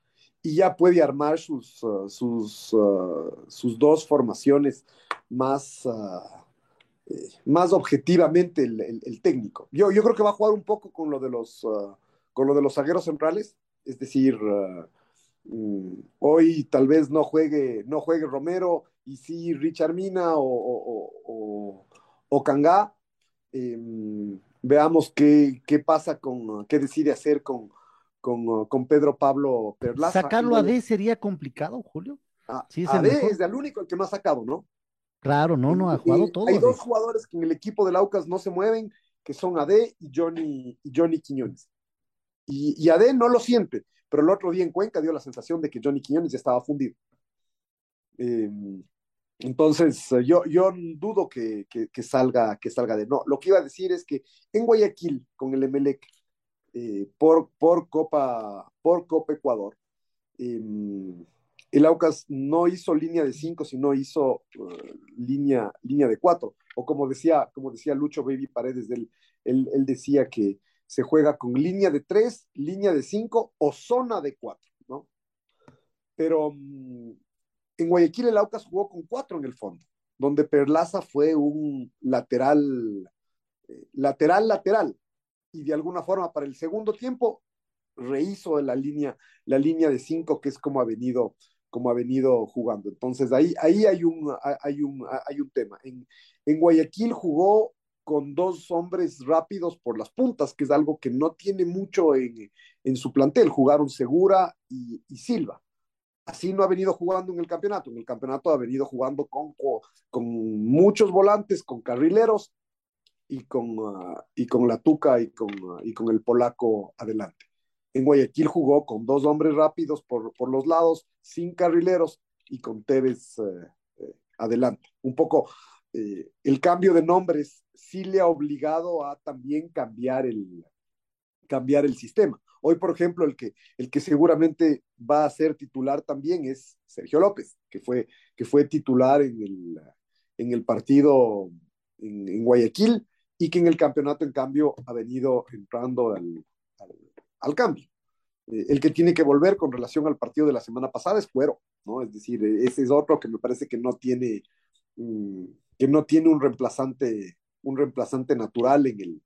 y ya puede armar sus, uh, sus, uh, sus dos formaciones más, uh, eh, más objetivamente el, el, técnico. Yo, yo creo que va a jugar un poco con lo de los, con lo de los zagueros centrales, es decir, mm, hoy tal vez no juegue, no juegue Romero y sí Richard Mina o, o, o, o Kangá. Em, veamos qué, qué pasa con, qué decide hacer con, con, con Pedro Pablo Perlaza. ¿Sacarlo a D sería complicado, Julio? Ah, sí, es a D es el único el que no ha sacado, ¿no? Claro, no, no, ha jugado todo. Hay dos jugadores que en el equipo del Aucas no se mueven, que son AD y Johnny, y Johnny Quiñones. Y, y AD no lo siente, pero el otro día en Cuenca dio la sensación de que Johnny Quiñones ya estaba fundido. Em, entonces, yo, yo dudo que, que, que, salga, que salga de. No, lo que iba a decir es que en Guayaquil, con el Emelec, eh, por, por, Copa, por Copa Ecuador. Eh, el Aucas no hizo línea de cinco, sino hizo uh, línea, línea de cuatro. O como decía, como decía Lucho Baby Paredes, él, él, decía que se juega con línea de tres, línea de cinco o zona de cuatro, ¿no? Pero um, en Guayaquil el Aucas jugó con cuatro en el fondo, donde Perlaza fue un lateral, eh, lateral, lateral, y de alguna forma para el segundo tiempo rehizo la línea, la línea de cinco, que es como ha venido, como ha venido jugando. Entonces ahí, ahí hay, un, hay, un, hay un tema. En, en Guayaquil jugó con dos hombres rápidos por las puntas, que es algo que no tiene mucho en, en su plantel. Jugaron Segura y, y, Silva. Así no ha venido jugando en el campeonato. En el campeonato ha venido jugando con, con muchos volantes, con carrileros y con, uh, y con la Tuca y con, uh, y con el polaco adelante. En Guayaquil jugó con dos hombres rápidos por, por los lados, sin carrileros y con Tevez uh, adelante. Un poco eh, el cambio de nombres sí le ha obligado a también cambiar el, cambiar el sistema. Hoy, por ejemplo, el que, el que seguramente va a ser titular también es Sergio López, que fue, que fue titular en el, en el partido en, en Guayaquil y que en el campeonato, en cambio, ha venido entrando al, al, al cambio. Eh, el que tiene que volver con relación al partido de la semana pasada es Cuero, ¿no? Es decir, ese es otro que me parece que no tiene, mm, que no tiene un reemplazante, un reemplazante natural en el,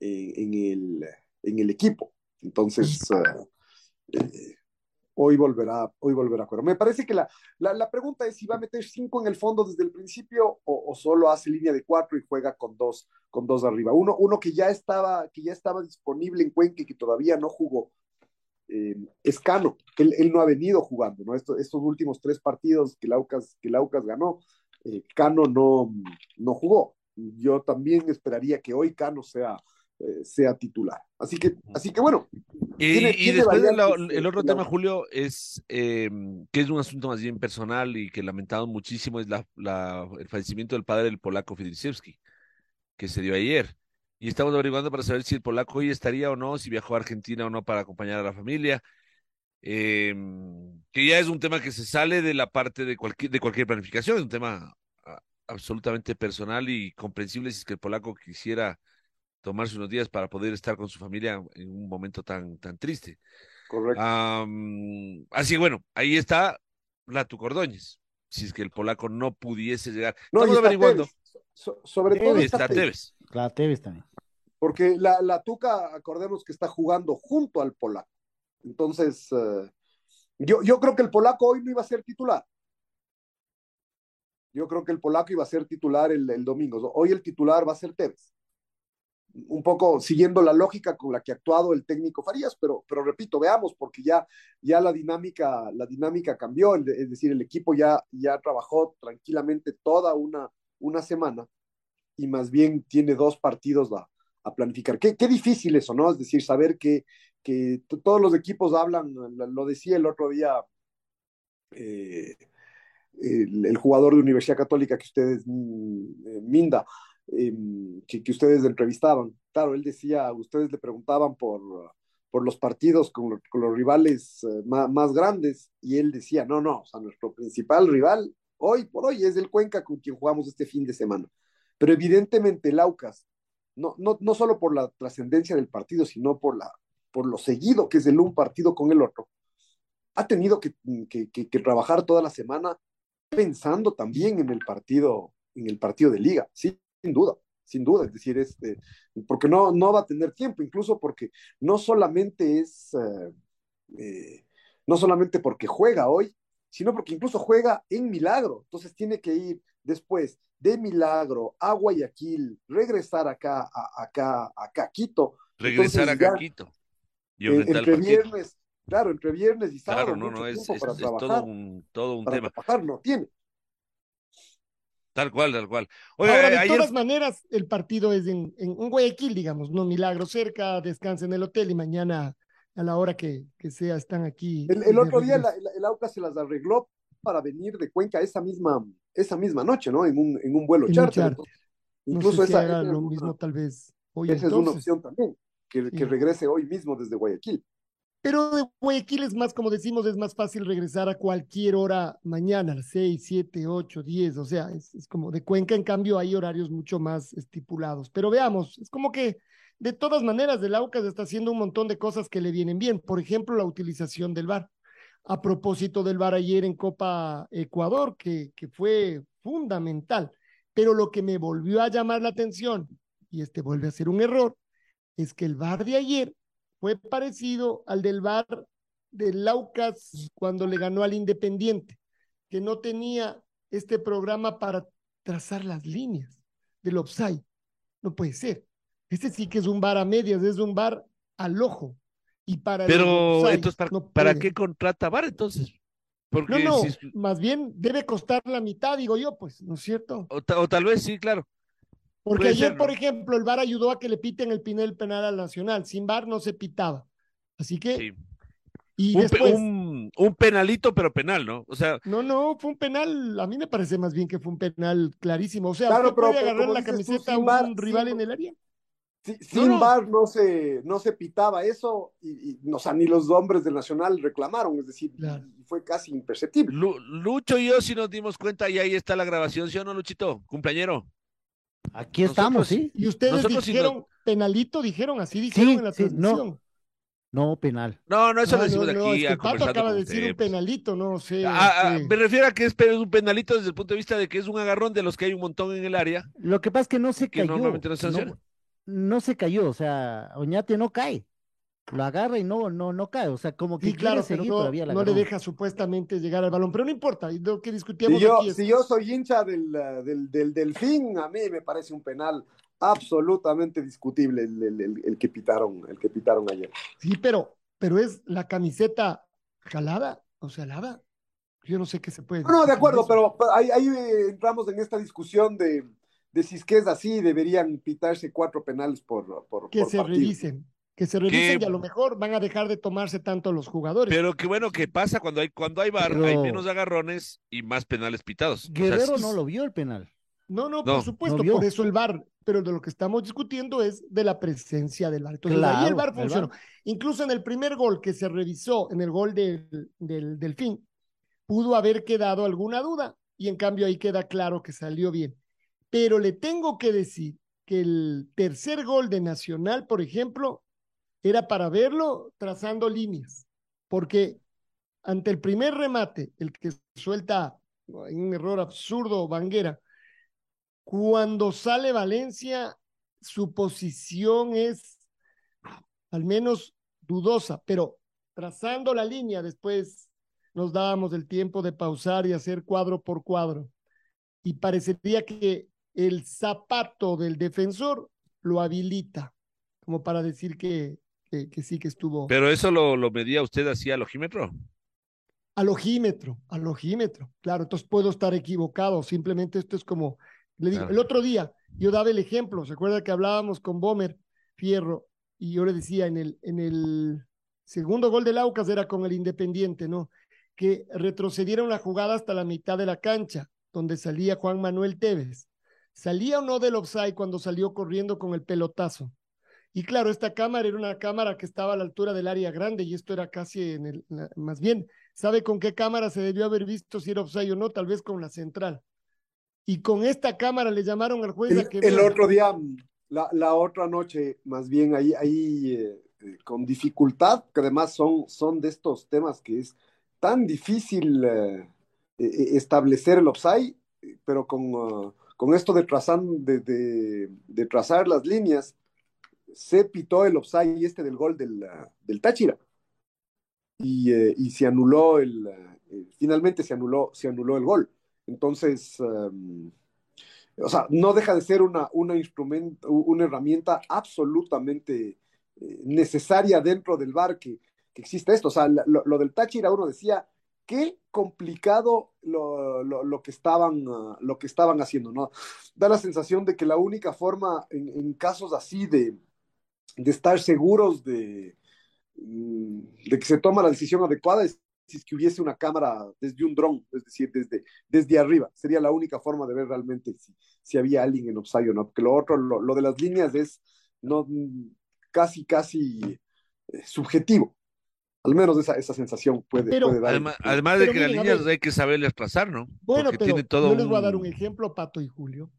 eh, en el, en el equipo. Entonces, uh, eh, hoy volverá, hoy volverá a jugar. Me parece que la, la, la, pregunta es si va a meter cinco en el fondo desde el principio o, solo hace línea de cuatro y juega con dos, con dos arriba. Uno, uno que ya estaba, que ya estaba disponible en Cuenca y que todavía no jugó. Eh, es Cano, él, él, no ha venido jugando, ¿no? Estos, estos últimos tres partidos que Laucas, que Laucas ganó, eh, Cano no, no jugó. Yo también esperaría que hoy Cano sea, eh, sea titular. Así que, así que bueno. Y, después el otro tema, Julio, es em, que es un asunto más bien personal y que lamentado muchísimo, es la, el fallecimiento del padre del polaco Fidrisewski, que se dio ayer. Y estamos averiguando para saber si el polaco hoy estaría o no, si viajó a Argentina o no para acompañar a la familia. Em, que ya es un tema que se sale de la parte de cualquier, de cualquier planificación, es un tema absolutamente personal y comprensible si es que el polaco quisiera tomarse unos días para poder estar con su familia en un momento tan, tan triste. Correcto. así bueno, ahí está la Cordóñez, si es que el polaco no pudiese llegar. No, Estamos averiguando. sobre todo está, Tevez. La Tevez también. Porque la, la Tuca, acordemos que está jugando junto al polaco. Entonces, eh, yo, yo creo que el polaco hoy no iba a ser titular. Yo creo que el polaco iba a ser titular el, el domingo. Hoy el titular va a ser Tevez. Un poco siguiendo la lógica con la que ha actuado el técnico Farías, pero, pero repito, veamos, porque ya, ya la, dinámica, la dinámica cambió, es decir, el equipo ya, ya trabajó tranquilamente toda una, una semana y más bien tiene dos partidos a, a planificar. Qué, qué difícil eso, ¿no? Es decir, saber que que todos los equipos hablan, lo decía el otro día eh, el, jugador de Universidad Católica que ustedes, mm, em, que, que, ustedes entrevistaban. Claro, él decía, ustedes le preguntaban por, por los partidos con, con los rivales eh, más, más, grandes y él decía, no, no, o sea, nuestro principal rival hoy por hoy es el Cuenca con quien jugamos este fin de semana. Pero evidentemente el Aucas, no, no, no solo por la trascendencia del partido, sino por la por lo seguido que es el un partido con el otro, ha tenido que, trabajar toda la semana pensando también en el partido, en el partido de liga, sin duda, sin duda, es decir, este, porque no, no va a tener tiempo, incluso porque no solamente es, eh, eh, no solamente porque juega hoy, sino porque incluso juega en Milagro, entonces tiene que ir después de Milagro a Guayaquil, regresar acá, a, acá, acá a Quito. Regresar acá a Quito. Eh, entre viernes, claro, entre viernes y sábado. Claro, no, no, es, todo un, todo un tema. Trabajar no tiene. Tal cual, tal cual. Ahora, de todas maneras, el partido es en, en un Guayaquil, digamos, no milagro cerca, descansa en el hotel y mañana a la hora que, que sea están aquí. El, otro día el, AUCA se las arregló para venir de Cuenca esa misma, esa misma noche, ¿no? En un, en un vuelo charter. incluso esa, era lo mismo tal vez hoy. Esa es una opción también que, regrese hoy mismo desde Guayaquil. Pero de Guayaquil es más, como decimos, es más fácil regresar a cualquier hora mañana, 6, 7, 8, 10, o sea, es, como de Cuenca, en cambio hay horarios mucho más estipulados. Pero veamos, es como que de todas maneras el AUCAS está haciendo un montón de cosas que le vienen bien, por ejemplo, la utilización del VAR. A propósito del VAR ayer en Copa Ecuador, que, que fue fundamental, pero lo que me volvió a llamar la atención, y este vuelve a ser un error, es que el bar de ayer fue parecido al del bar del Laucas cuando le ganó al Independiente, que no tenía este programa para trazar las líneas del offside. No puede ser. Este sí que es un bar a medias, es un bar al ojo. Y para Pero entonces, ¿para, qué contrata bar entonces? Porque no, no, más bien debe costar la mitad, digo yo, pues, ¿no es cierto? o tal vez sí, claro. Porque ayer, por ejemplo, el VAR ayudó a que le piten el Pinel penal al Nacional. Sin VAR no se pitaba. Así que. Y un, después, un, penalito, pero penal, ¿no? O sea. No, no, fue un penal. A mí me parece más bien que fue un penal clarísimo. O sea, claro, pero, puede agarrar la camiseta a un rival en el área? sin VAR no se, no se pitaba eso, y, y, o sea, ni los hombres del Nacional reclamaron, es decir, fue casi imperceptible. Lucho y yo sí nos dimos cuenta, y ahí está la grabación, ¿sí o no, Luchito? Cumpleañero. Aquí estamos, sí. Y ustedes dijeron penalito, dijeron así, dijeron en la transmisión. No, penal. No, no, eso lo decimos no, aquí. Es que Pato acaba de decir un penalito, no sé. Ah, ah, me refiero a que es un penalito desde el punto de vista de que es un agarrón de los que hay un montón en el área. Lo que pasa es que no se cayó. Normalmente no, no, se cayó, o sea, Oñate no cae lo agarra y no, no, no cae. O sea, como que claro, seguir, no, todavía no le deja supuestamente llegar al balón, pero no importa, lo que discutíamos si yo, aquí Si yo soy hincha del, del, del Delfín, a mí me parece un penal absolutamente discutible el, el, que pitaron, el que pitaron ayer. Sí, pero, pero es la camiseta jalada, o sea, alada. Yo no sé qué se puede. No, de acuerdo, pero ahí, ahí entramos en esta discusión de, de si es que es así, deberían pitarse cuatro penales por, por Que por se partido. revisen. Que se revisen Que- y a lo mejor van a dejar de tomarse tanto los jugadores. Pero qué bueno que pasa cuando hay, cuando hay bar, Pero- hay menos agarrones y más penales pitados. O sea, Guerrero no lo vio el penal. No, no, No, por supuesto, por eso el VAR, pero de lo que estamos discutiendo es de la presencia del VAR. Entonces, Claro, ahí el VAR el funcionó. Incluso en el primer gol que se revisó, en el gol del, del Delfín, pudo haber quedado alguna duda y en cambio ahí queda claro que salió bien. Pero le tengo que decir que el tercer gol de Nacional, por ejemplo, era para verlo trazando líneas, porque ante el primer remate, el que suelta un error absurdo, Vanguera, cuando sale Valencia, su posición es al menos dudosa, pero trazando la línea después nos dábamos el tiempo de pausar y hacer cuadro por cuadro. Y parecería que el zapato del defensor lo habilita, como para decir que, que, que sí que estuvo Pero eso lo, lo medía usted así al ojímetro. al ojímetro, al ojímetro. Claro, entonces puedo estar equivocado, simplemente esto es como, le digo, Claro. el otro día yo daba el ejemplo, ¿se acuerda que hablábamos con Bomer Fierro y yo le decía en el, en el segundo gol del Aucas era con el Independiente, ¿no? Que retrocedieron la jugada hasta la mitad de la cancha, donde salía Juan Manuel Tevez. ¿Salía o no del offside cuando salió corriendo con el pelotazo? Y claro, esta cámara era una cámara que estaba a la altura del área grande y esto era casi en el, más bien, ¿sabe con qué cámara se debió haber visto si era offside o no? Tal vez con la central. Y con esta cámara le llamaron al juez a El, que el otro día, la, la otra noche, más bien ahí, ahí eh, eh, con dificultad, que además son, son de estos temas que es tan difícil eh, establecer el offside, pero con, uh, con esto de de, de- de trazar las líneas, se pitó el offside este del gol del, uh, del Táchira. Y, eh, y se anuló el, uh, eh, finalmente se anuló, se anuló el gol. Entonces, o sea, no deja de ser una, una, instrumento, una herramienta absolutamente eh, necesaria dentro del bar que, existe esto. O sea, lo, del Táchira uno decía, qué complicado lo, lo, lo que, estaban, uh, lo que estaban haciendo, ¿no? Da la sensación de que la única forma en casos así de, de estar seguros de, mm, de que se toma la decisión adecuada es si es que hubiese una cámara desde un dron, es decir, desde, desde arriba. Sería la única forma de ver realmente si, si había alguien en offside o no. Porque lo otro, lo, lo de las líneas es no, casi, casi eh, subjetivo. Al menos esa, esa sensación puede, Pero, puede dar. Además, además de que miren, las líneas ver. hay que saberlas trazar, ¿no? Bueno, Porque pero tiene todo yo les voy a dar un- ejemplo, Pato y Julio,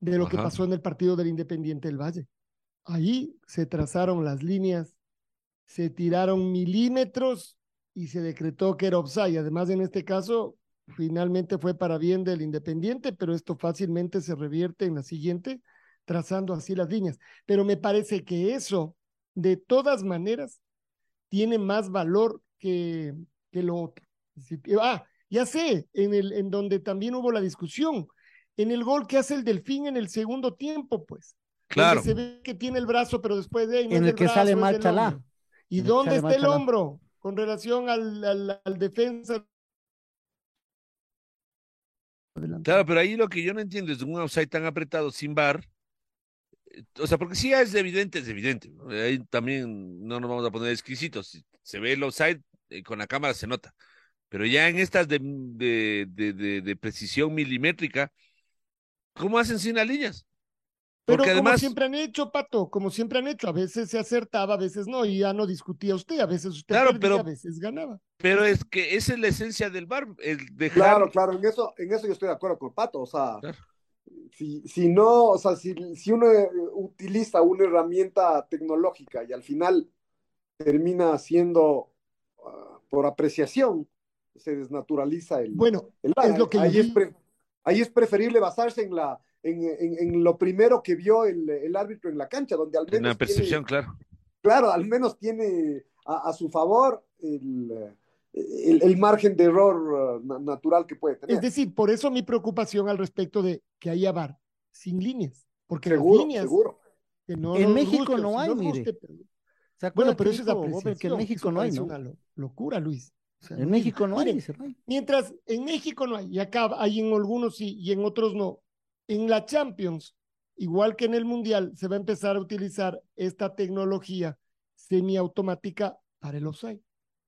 de lo que pasó en el partido del Independiente del Valle. Ahí se trazaron las líneas, se tiraron milímetros y se decretó que era offside. Además, en este caso, finalmente fue para bien del Independiente, pero esto fácilmente se revierte en la siguiente, trazando así las líneas. Pero me parece que eso, de todas maneras, tiene más valor que, que lo otro. Ah, ya sé, en, el, en donde también hubo la discusión, en el gol que hace el Delfín en el segundo tiempo, pues. Claro. Donde se ve que tiene el brazo, pero después de ahí no En el que brazo, sale mal Chalá. ¿Y dónde está el hombro con relación al, al, al defensa? Adelante. Claro, pero ahí lo que yo no entiendo es un offside tan apretado sin bar. eh, O sea, porque si ya es evidente, es evidente. ¿no? Ahí también no nos vamos a poner exquisitos. Si se ve el offside, eh, con la cámara se nota. Pero ya en estas de, de, de, de- de precisión milimétrica, ¿cómo hacen sin las líneas? Pero Porque como además, siempre han hecho, Pato, como siempre han hecho, a veces se acertaba, a veces no, y ya no discutía usted, a veces usted Claro, perdía, pero- a veces ganaba. pero es que esa es la esencia del bar, el dejar Claro, claro, en eso, en eso yo estoy de acuerdo con Pato. O sea, Claro. si, si no, o sea, si, si uno eh, utiliza una herramienta tecnológica y al final termina siendo ah, por apreciación, se desnaturaliza el, Bueno, el es lo que ahí, es pre- ahí es preferible basarse en la en, en- en lo primero que vio el, el árbitro en la cancha, donde al en menos la percepción, tiene- claro. claro, al menos tiene a, a su favor el, el, el margen de error na- natural que puede tener. Es decir, por eso mi preocupación al respecto de que haya VAR sin líneas, porque las seguro, líneas seguro. que no En México guste, no si hay, nos mire. guste, pero- ¿Se acuerda Bueno, pero eso es dijo que en México no hay, ¿no? una lo- locura, Luis. en México no hay, Mientras en México no hay, y acá hay en algunos sí y en otros no. En la Champions, igual que en el Mundial, se va a empezar a utilizar esta tecnología semiautomática para el offside,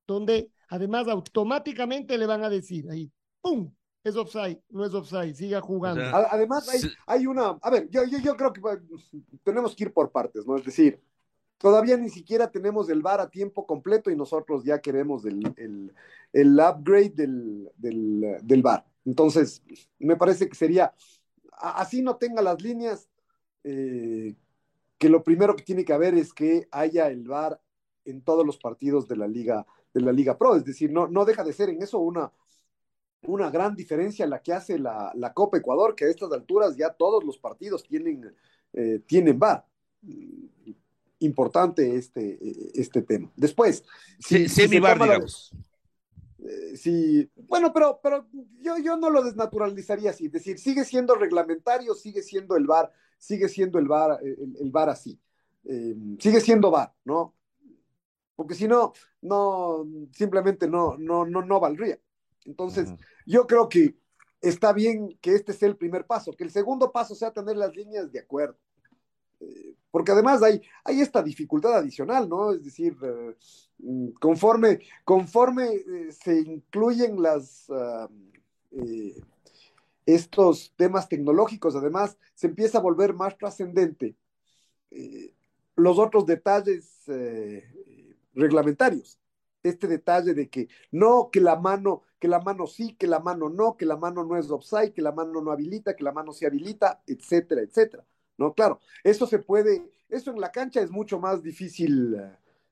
donde además automáticamente le van a decir ahí, ¡pum! Es offside, no es offside, siga jugando. además hay, hay, una, a ver, yo, yo, yo creo que tenemos que ir por partes, ¿no? Es decir, todavía ni siquiera tenemos el bar a tiempo completo y nosotros ya queremos el, el, el upgrade del, del, del bar. Entonces, me parece que sería, así no tenga las líneas, eh, que lo primero que tiene que haber es que haya el VAR en todos los partidos de la Liga, de la Liga Pro. Es decir, no, no deja de ser en eso una, una gran diferencia la que hace la, la Copa Ecuador, que a estas alturas ya todos los partidos tienen, eh, tienen VAR. Importante este, este tema. Después, si, si digamos. Eh, sí, bueno, pero, pero yo, yo no lo desnaturalizaría así, es decir, sigue siendo reglamentario, sigue siendo el VAR, sigue siendo el VAR, el, VAR así, eh, sigue siendo VAR, ¿no? Porque si no, no, simplemente no, no, no, no valdría. Entonces, yo creo que está bien que este sea el primer paso, que el segundo paso sea tener las líneas de acuerdo. Eh, porque además hay, hay esta dificultad adicional, ¿no? Es decir, Mm, conforme, conforme eh, se incluyen las, ah, eh, estos temas tecnológicos, además, se empieza a volver más trascendente eh, los otros detalles reglamentarios. Este detalle de que no, que la mano, que la mano sí, que la mano no, que la mano no es offside, que la mano no habilita, que la mano sí habilita, etcétera, etcétera. No, claro, eso se puede, eso en la cancha es mucho más difícil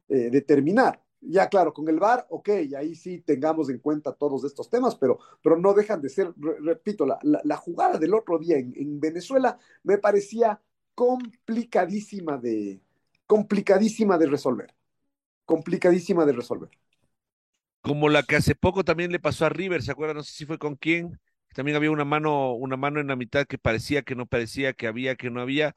eh, determinar. Ya claro, con el VAR, ok, ahí sí tengamos en cuenta todos estos temas, pero, pero no dejan de ser, repito, la, la, jugada del otro día en, en, Venezuela me parecía complicadísima de, complicadísima de resolver, complicadísima de resolver. Como la que hace poco también le pasó a River, ¿se acuerdan? No sé si fue con quién, también había una mano, una mano en la mitad que parecía que no parecía, que había, que no había,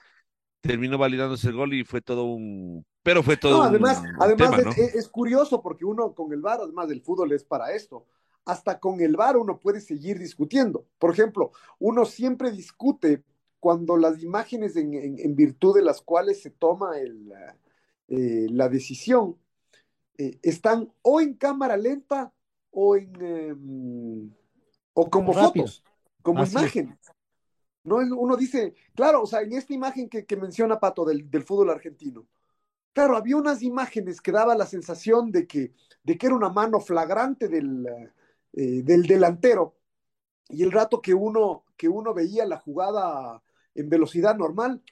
terminó validándose el gol y fue todo un pero fue todo. además, además es, curioso porque uno con el VAR, además del fútbol es para esto. Hasta con el VAR uno puede seguir discutiendo. Por ejemplo, uno siempre discute cuando las imágenes en, virtud de las cuales se toma el, eh, la decisión eh, están o en cámara lenta o en em, o como fotos, como imágenes. ¿No? Uno dice, claro, o sea, en esta imagen que, menciona Pato del, del fútbol argentino, Claro, había unas imágenes que daba la sensación de que, de que era una mano flagrante del, eh, del delantero. Y el rato que uno, que uno veía la jugada en velocidad normal,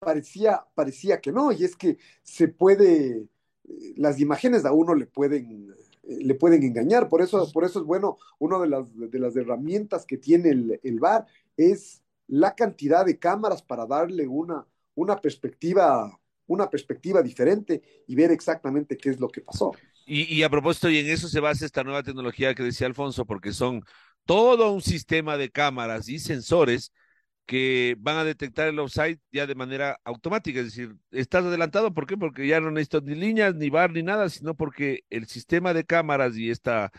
parecía, parecía que no. Y es que se puede, eh, las imágenes a uno le pueden, le pueden engañar. Por eso, por eso es bueno, una de las, de las herramientas que tiene el, el VAR es la cantidad de cámaras para darle una, una perspectiva una perspectiva diferente y ver exactamente qué es lo que pasó. Y, a propósito, y en eso se basa esta nueva tecnología que decía Alfonso, porque son todo un sistema de cámaras y sensores que van a detectar el offside ya de manera automática, es decir, estás adelantado, ¿por qué? Porque ya no necesito ni líneas, ni bar, ni nada, sino porque el sistema de cámaras y esta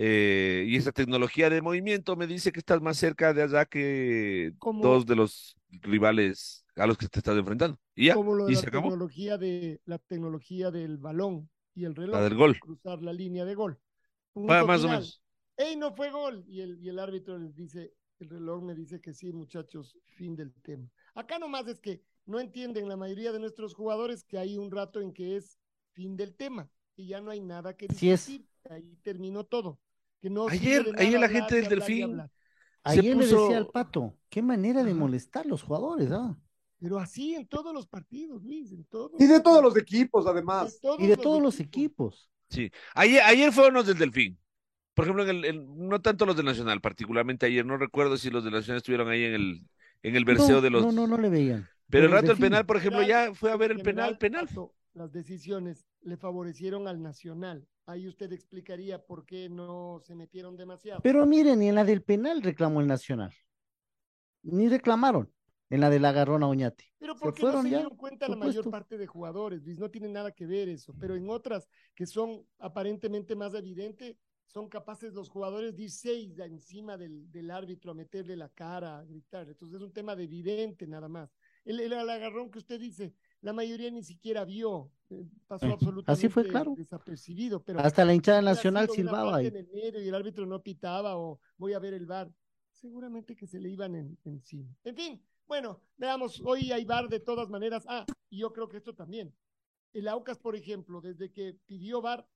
eh, y esta tecnología de movimiento me dice que estás más cerca de allá que dos de los rivales a los que te estás enfrentando. Y ya, Como lo de la tecnología de la tecnología del balón y el reloj. La del gol. Cruzar la línea de gol. más o menos. ¡Ey, no fue gol! Y el, y el árbitro les dice, el reloj me dice que sí, muchachos, fin del tema. Acá nomás es que no entienden la mayoría de nuestros jugadores que hay un rato en que es fin del tema y ya no hay nada que decir. Ahí terminó todo. Que no ayer, ayer la gente del Delfín. Ayer le decía al pato, qué manera de molestar los jugadores, ¿ah? Pero así en todos los partidos, Luis, en todos. Y de todos los equipos, además. y de todos los equipos. Sí. Ayer, ayer fueron los del Delfín. Por ejemplo, en el, no tanto los del Nacional, particularmente ayer. No recuerdo si los del Nacional estuvieron ahí en el, en el verseo de los. No, no, no le veían. Pero el rato del penal, por ejemplo, ya fue a ver el penal, penal. Las decisiones le favorecieron al Nacional. Ahí usted explicaría por qué no se metieron demasiado. Pero miren, ni en la del penal reclamó el Nacional. Ni reclamaron en la del agarrón a Oñate. Pero porque no se dieron cuenta la mayor parte de jugadores, Luis, no tiene nada que ver eso, pero en otras que son aparentemente más evidentes, son capaces los jugadores de ir seis encima del, del, árbitro a meterle la cara, a gritar. Entonces es un tema de evidente nada más. El, el, agarrón que usted dice, la mayoría ni siquiera vio, eh, pasó absolutamente Así fue, claro. desapercibido. Pero Hasta la hinchada nacional silbaba ahí. En el medio y el árbitro no pitaba o voy a ver el bar. Seguramente que se le iban en, encima. En fin, bueno, veamos, hoy hay bar de todas maneras. Ah, y yo creo que esto también. El Aucas, por ejemplo, desde que pidió bar,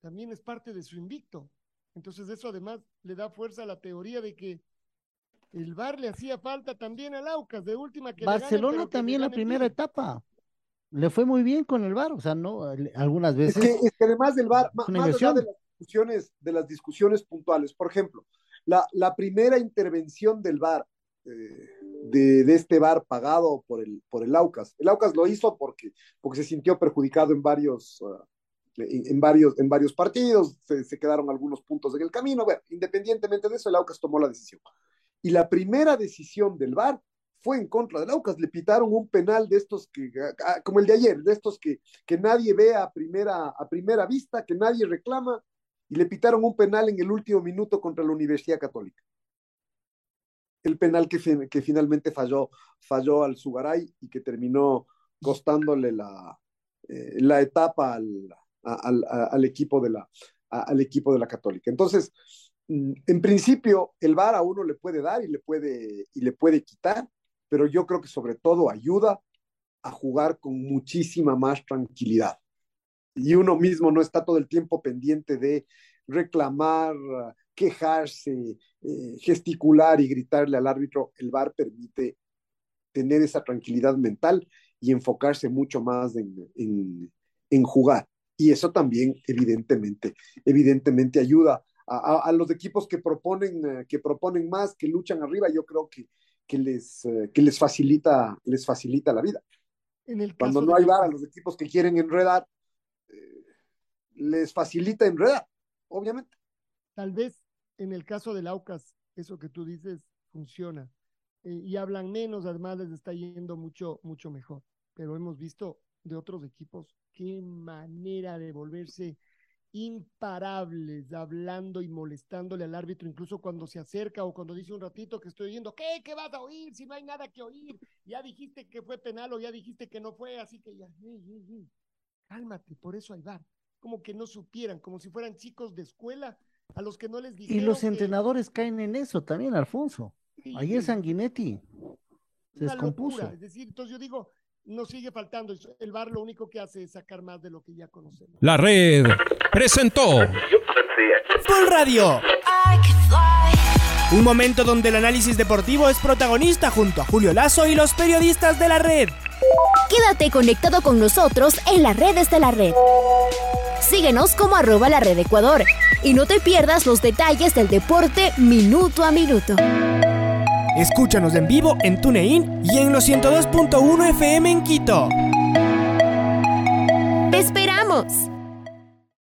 también es parte de su invicto. Entonces eso además le da fuerza a la teoría de que el VAR le hacía falta también al Aucas, de última que Barcelona también la primera etapa. Le fue muy bien con el VAR, o sea, no, algunas veces. Es que, además del VAR, más, allá de las discusiones, de las discusiones puntuales, por ejemplo, la, la primera intervención del VAR, eh, de, de, este VAR pagado por el, por el Aucas. El Aucas lo hizo porque, porque se sintió perjudicado en varios, uh, en, varios, en varios partidos, se, quedaron algunos puntos en el camino. Bueno, independientemente de eso, el Aucas tomó la decisión. Y la primera decisión del VAR fue en contra del Aucas. Le pitaron un penal de estos que, como el de ayer, de estos que, que nadie ve a primera, a primera vista, que nadie reclama, y le pitaron un penal en el último minuto contra la Universidad Católica. El penal que, que finalmente falló, falló al Sugaray y que terminó costándole la, eh, la etapa al, al, al, equipo de la, al equipo de la Católica. Entonces, mm, en principio, el VAR a uno le puede dar y le puede, y le puede quitar, pero yo creo que sobre todo ayuda a jugar con muchísima más tranquilidad. Y uno mismo no está todo el tiempo pendiente de reclamar, quejarse, eh, gesticular y gritarle al árbitro. El VAR permite tener esa tranquilidad mental y enfocarse mucho más en, en jugar y eso también evidentemente, evidentemente ayuda a, a, a los equipos que proponen, uh, que proponen más, que luchan arriba, yo creo que, que, les, uh, que les, facilita, les facilita la vida. En el Cuando no hay VAR a los equipos que quieren enredar, eh, les facilita enredar, obviamente. Tal vez en el caso del Aucas, eso que tú dices funciona. Eh, y hablan menos, además les está yendo mucho, mucho mejor. Pero hemos visto de otros equipos qué manera de volverse imparables, hablando y molestándole al árbitro, incluso cuando se acerca o cuando dice un ratito que estoy oyendo, ¿qué? ¿Qué vas a oír? Si no hay nada que oír, ya dijiste que fue penal o ya dijiste que no fue, así que ya, cálmate, por eso hay VAR. Como que no supieran, como si fueran chicos de escuela a los que no les dijeron. Y los que... entrenadores caen en eso también, Alfonso. Sí, Ayer Sanguinetti se descompuso. Locura. Es decir, entonces yo digo, nos sigue faltando. El VAR lo único que hace es sacar más de lo que ya conocemos. La red presentó Full Radio. Un momento donde el análisis deportivo es protagonista junto a Julio Lazo y los periodistas de la red. Quédate conectado con nosotros en las redes de la red. Síguenos como arroba la red Ecuador y no te pierdas los detalles del deporte minuto a minuto. Escúchanos en vivo en TuneIn y en los 102.1 FM en Quito. ¡Te esperamos!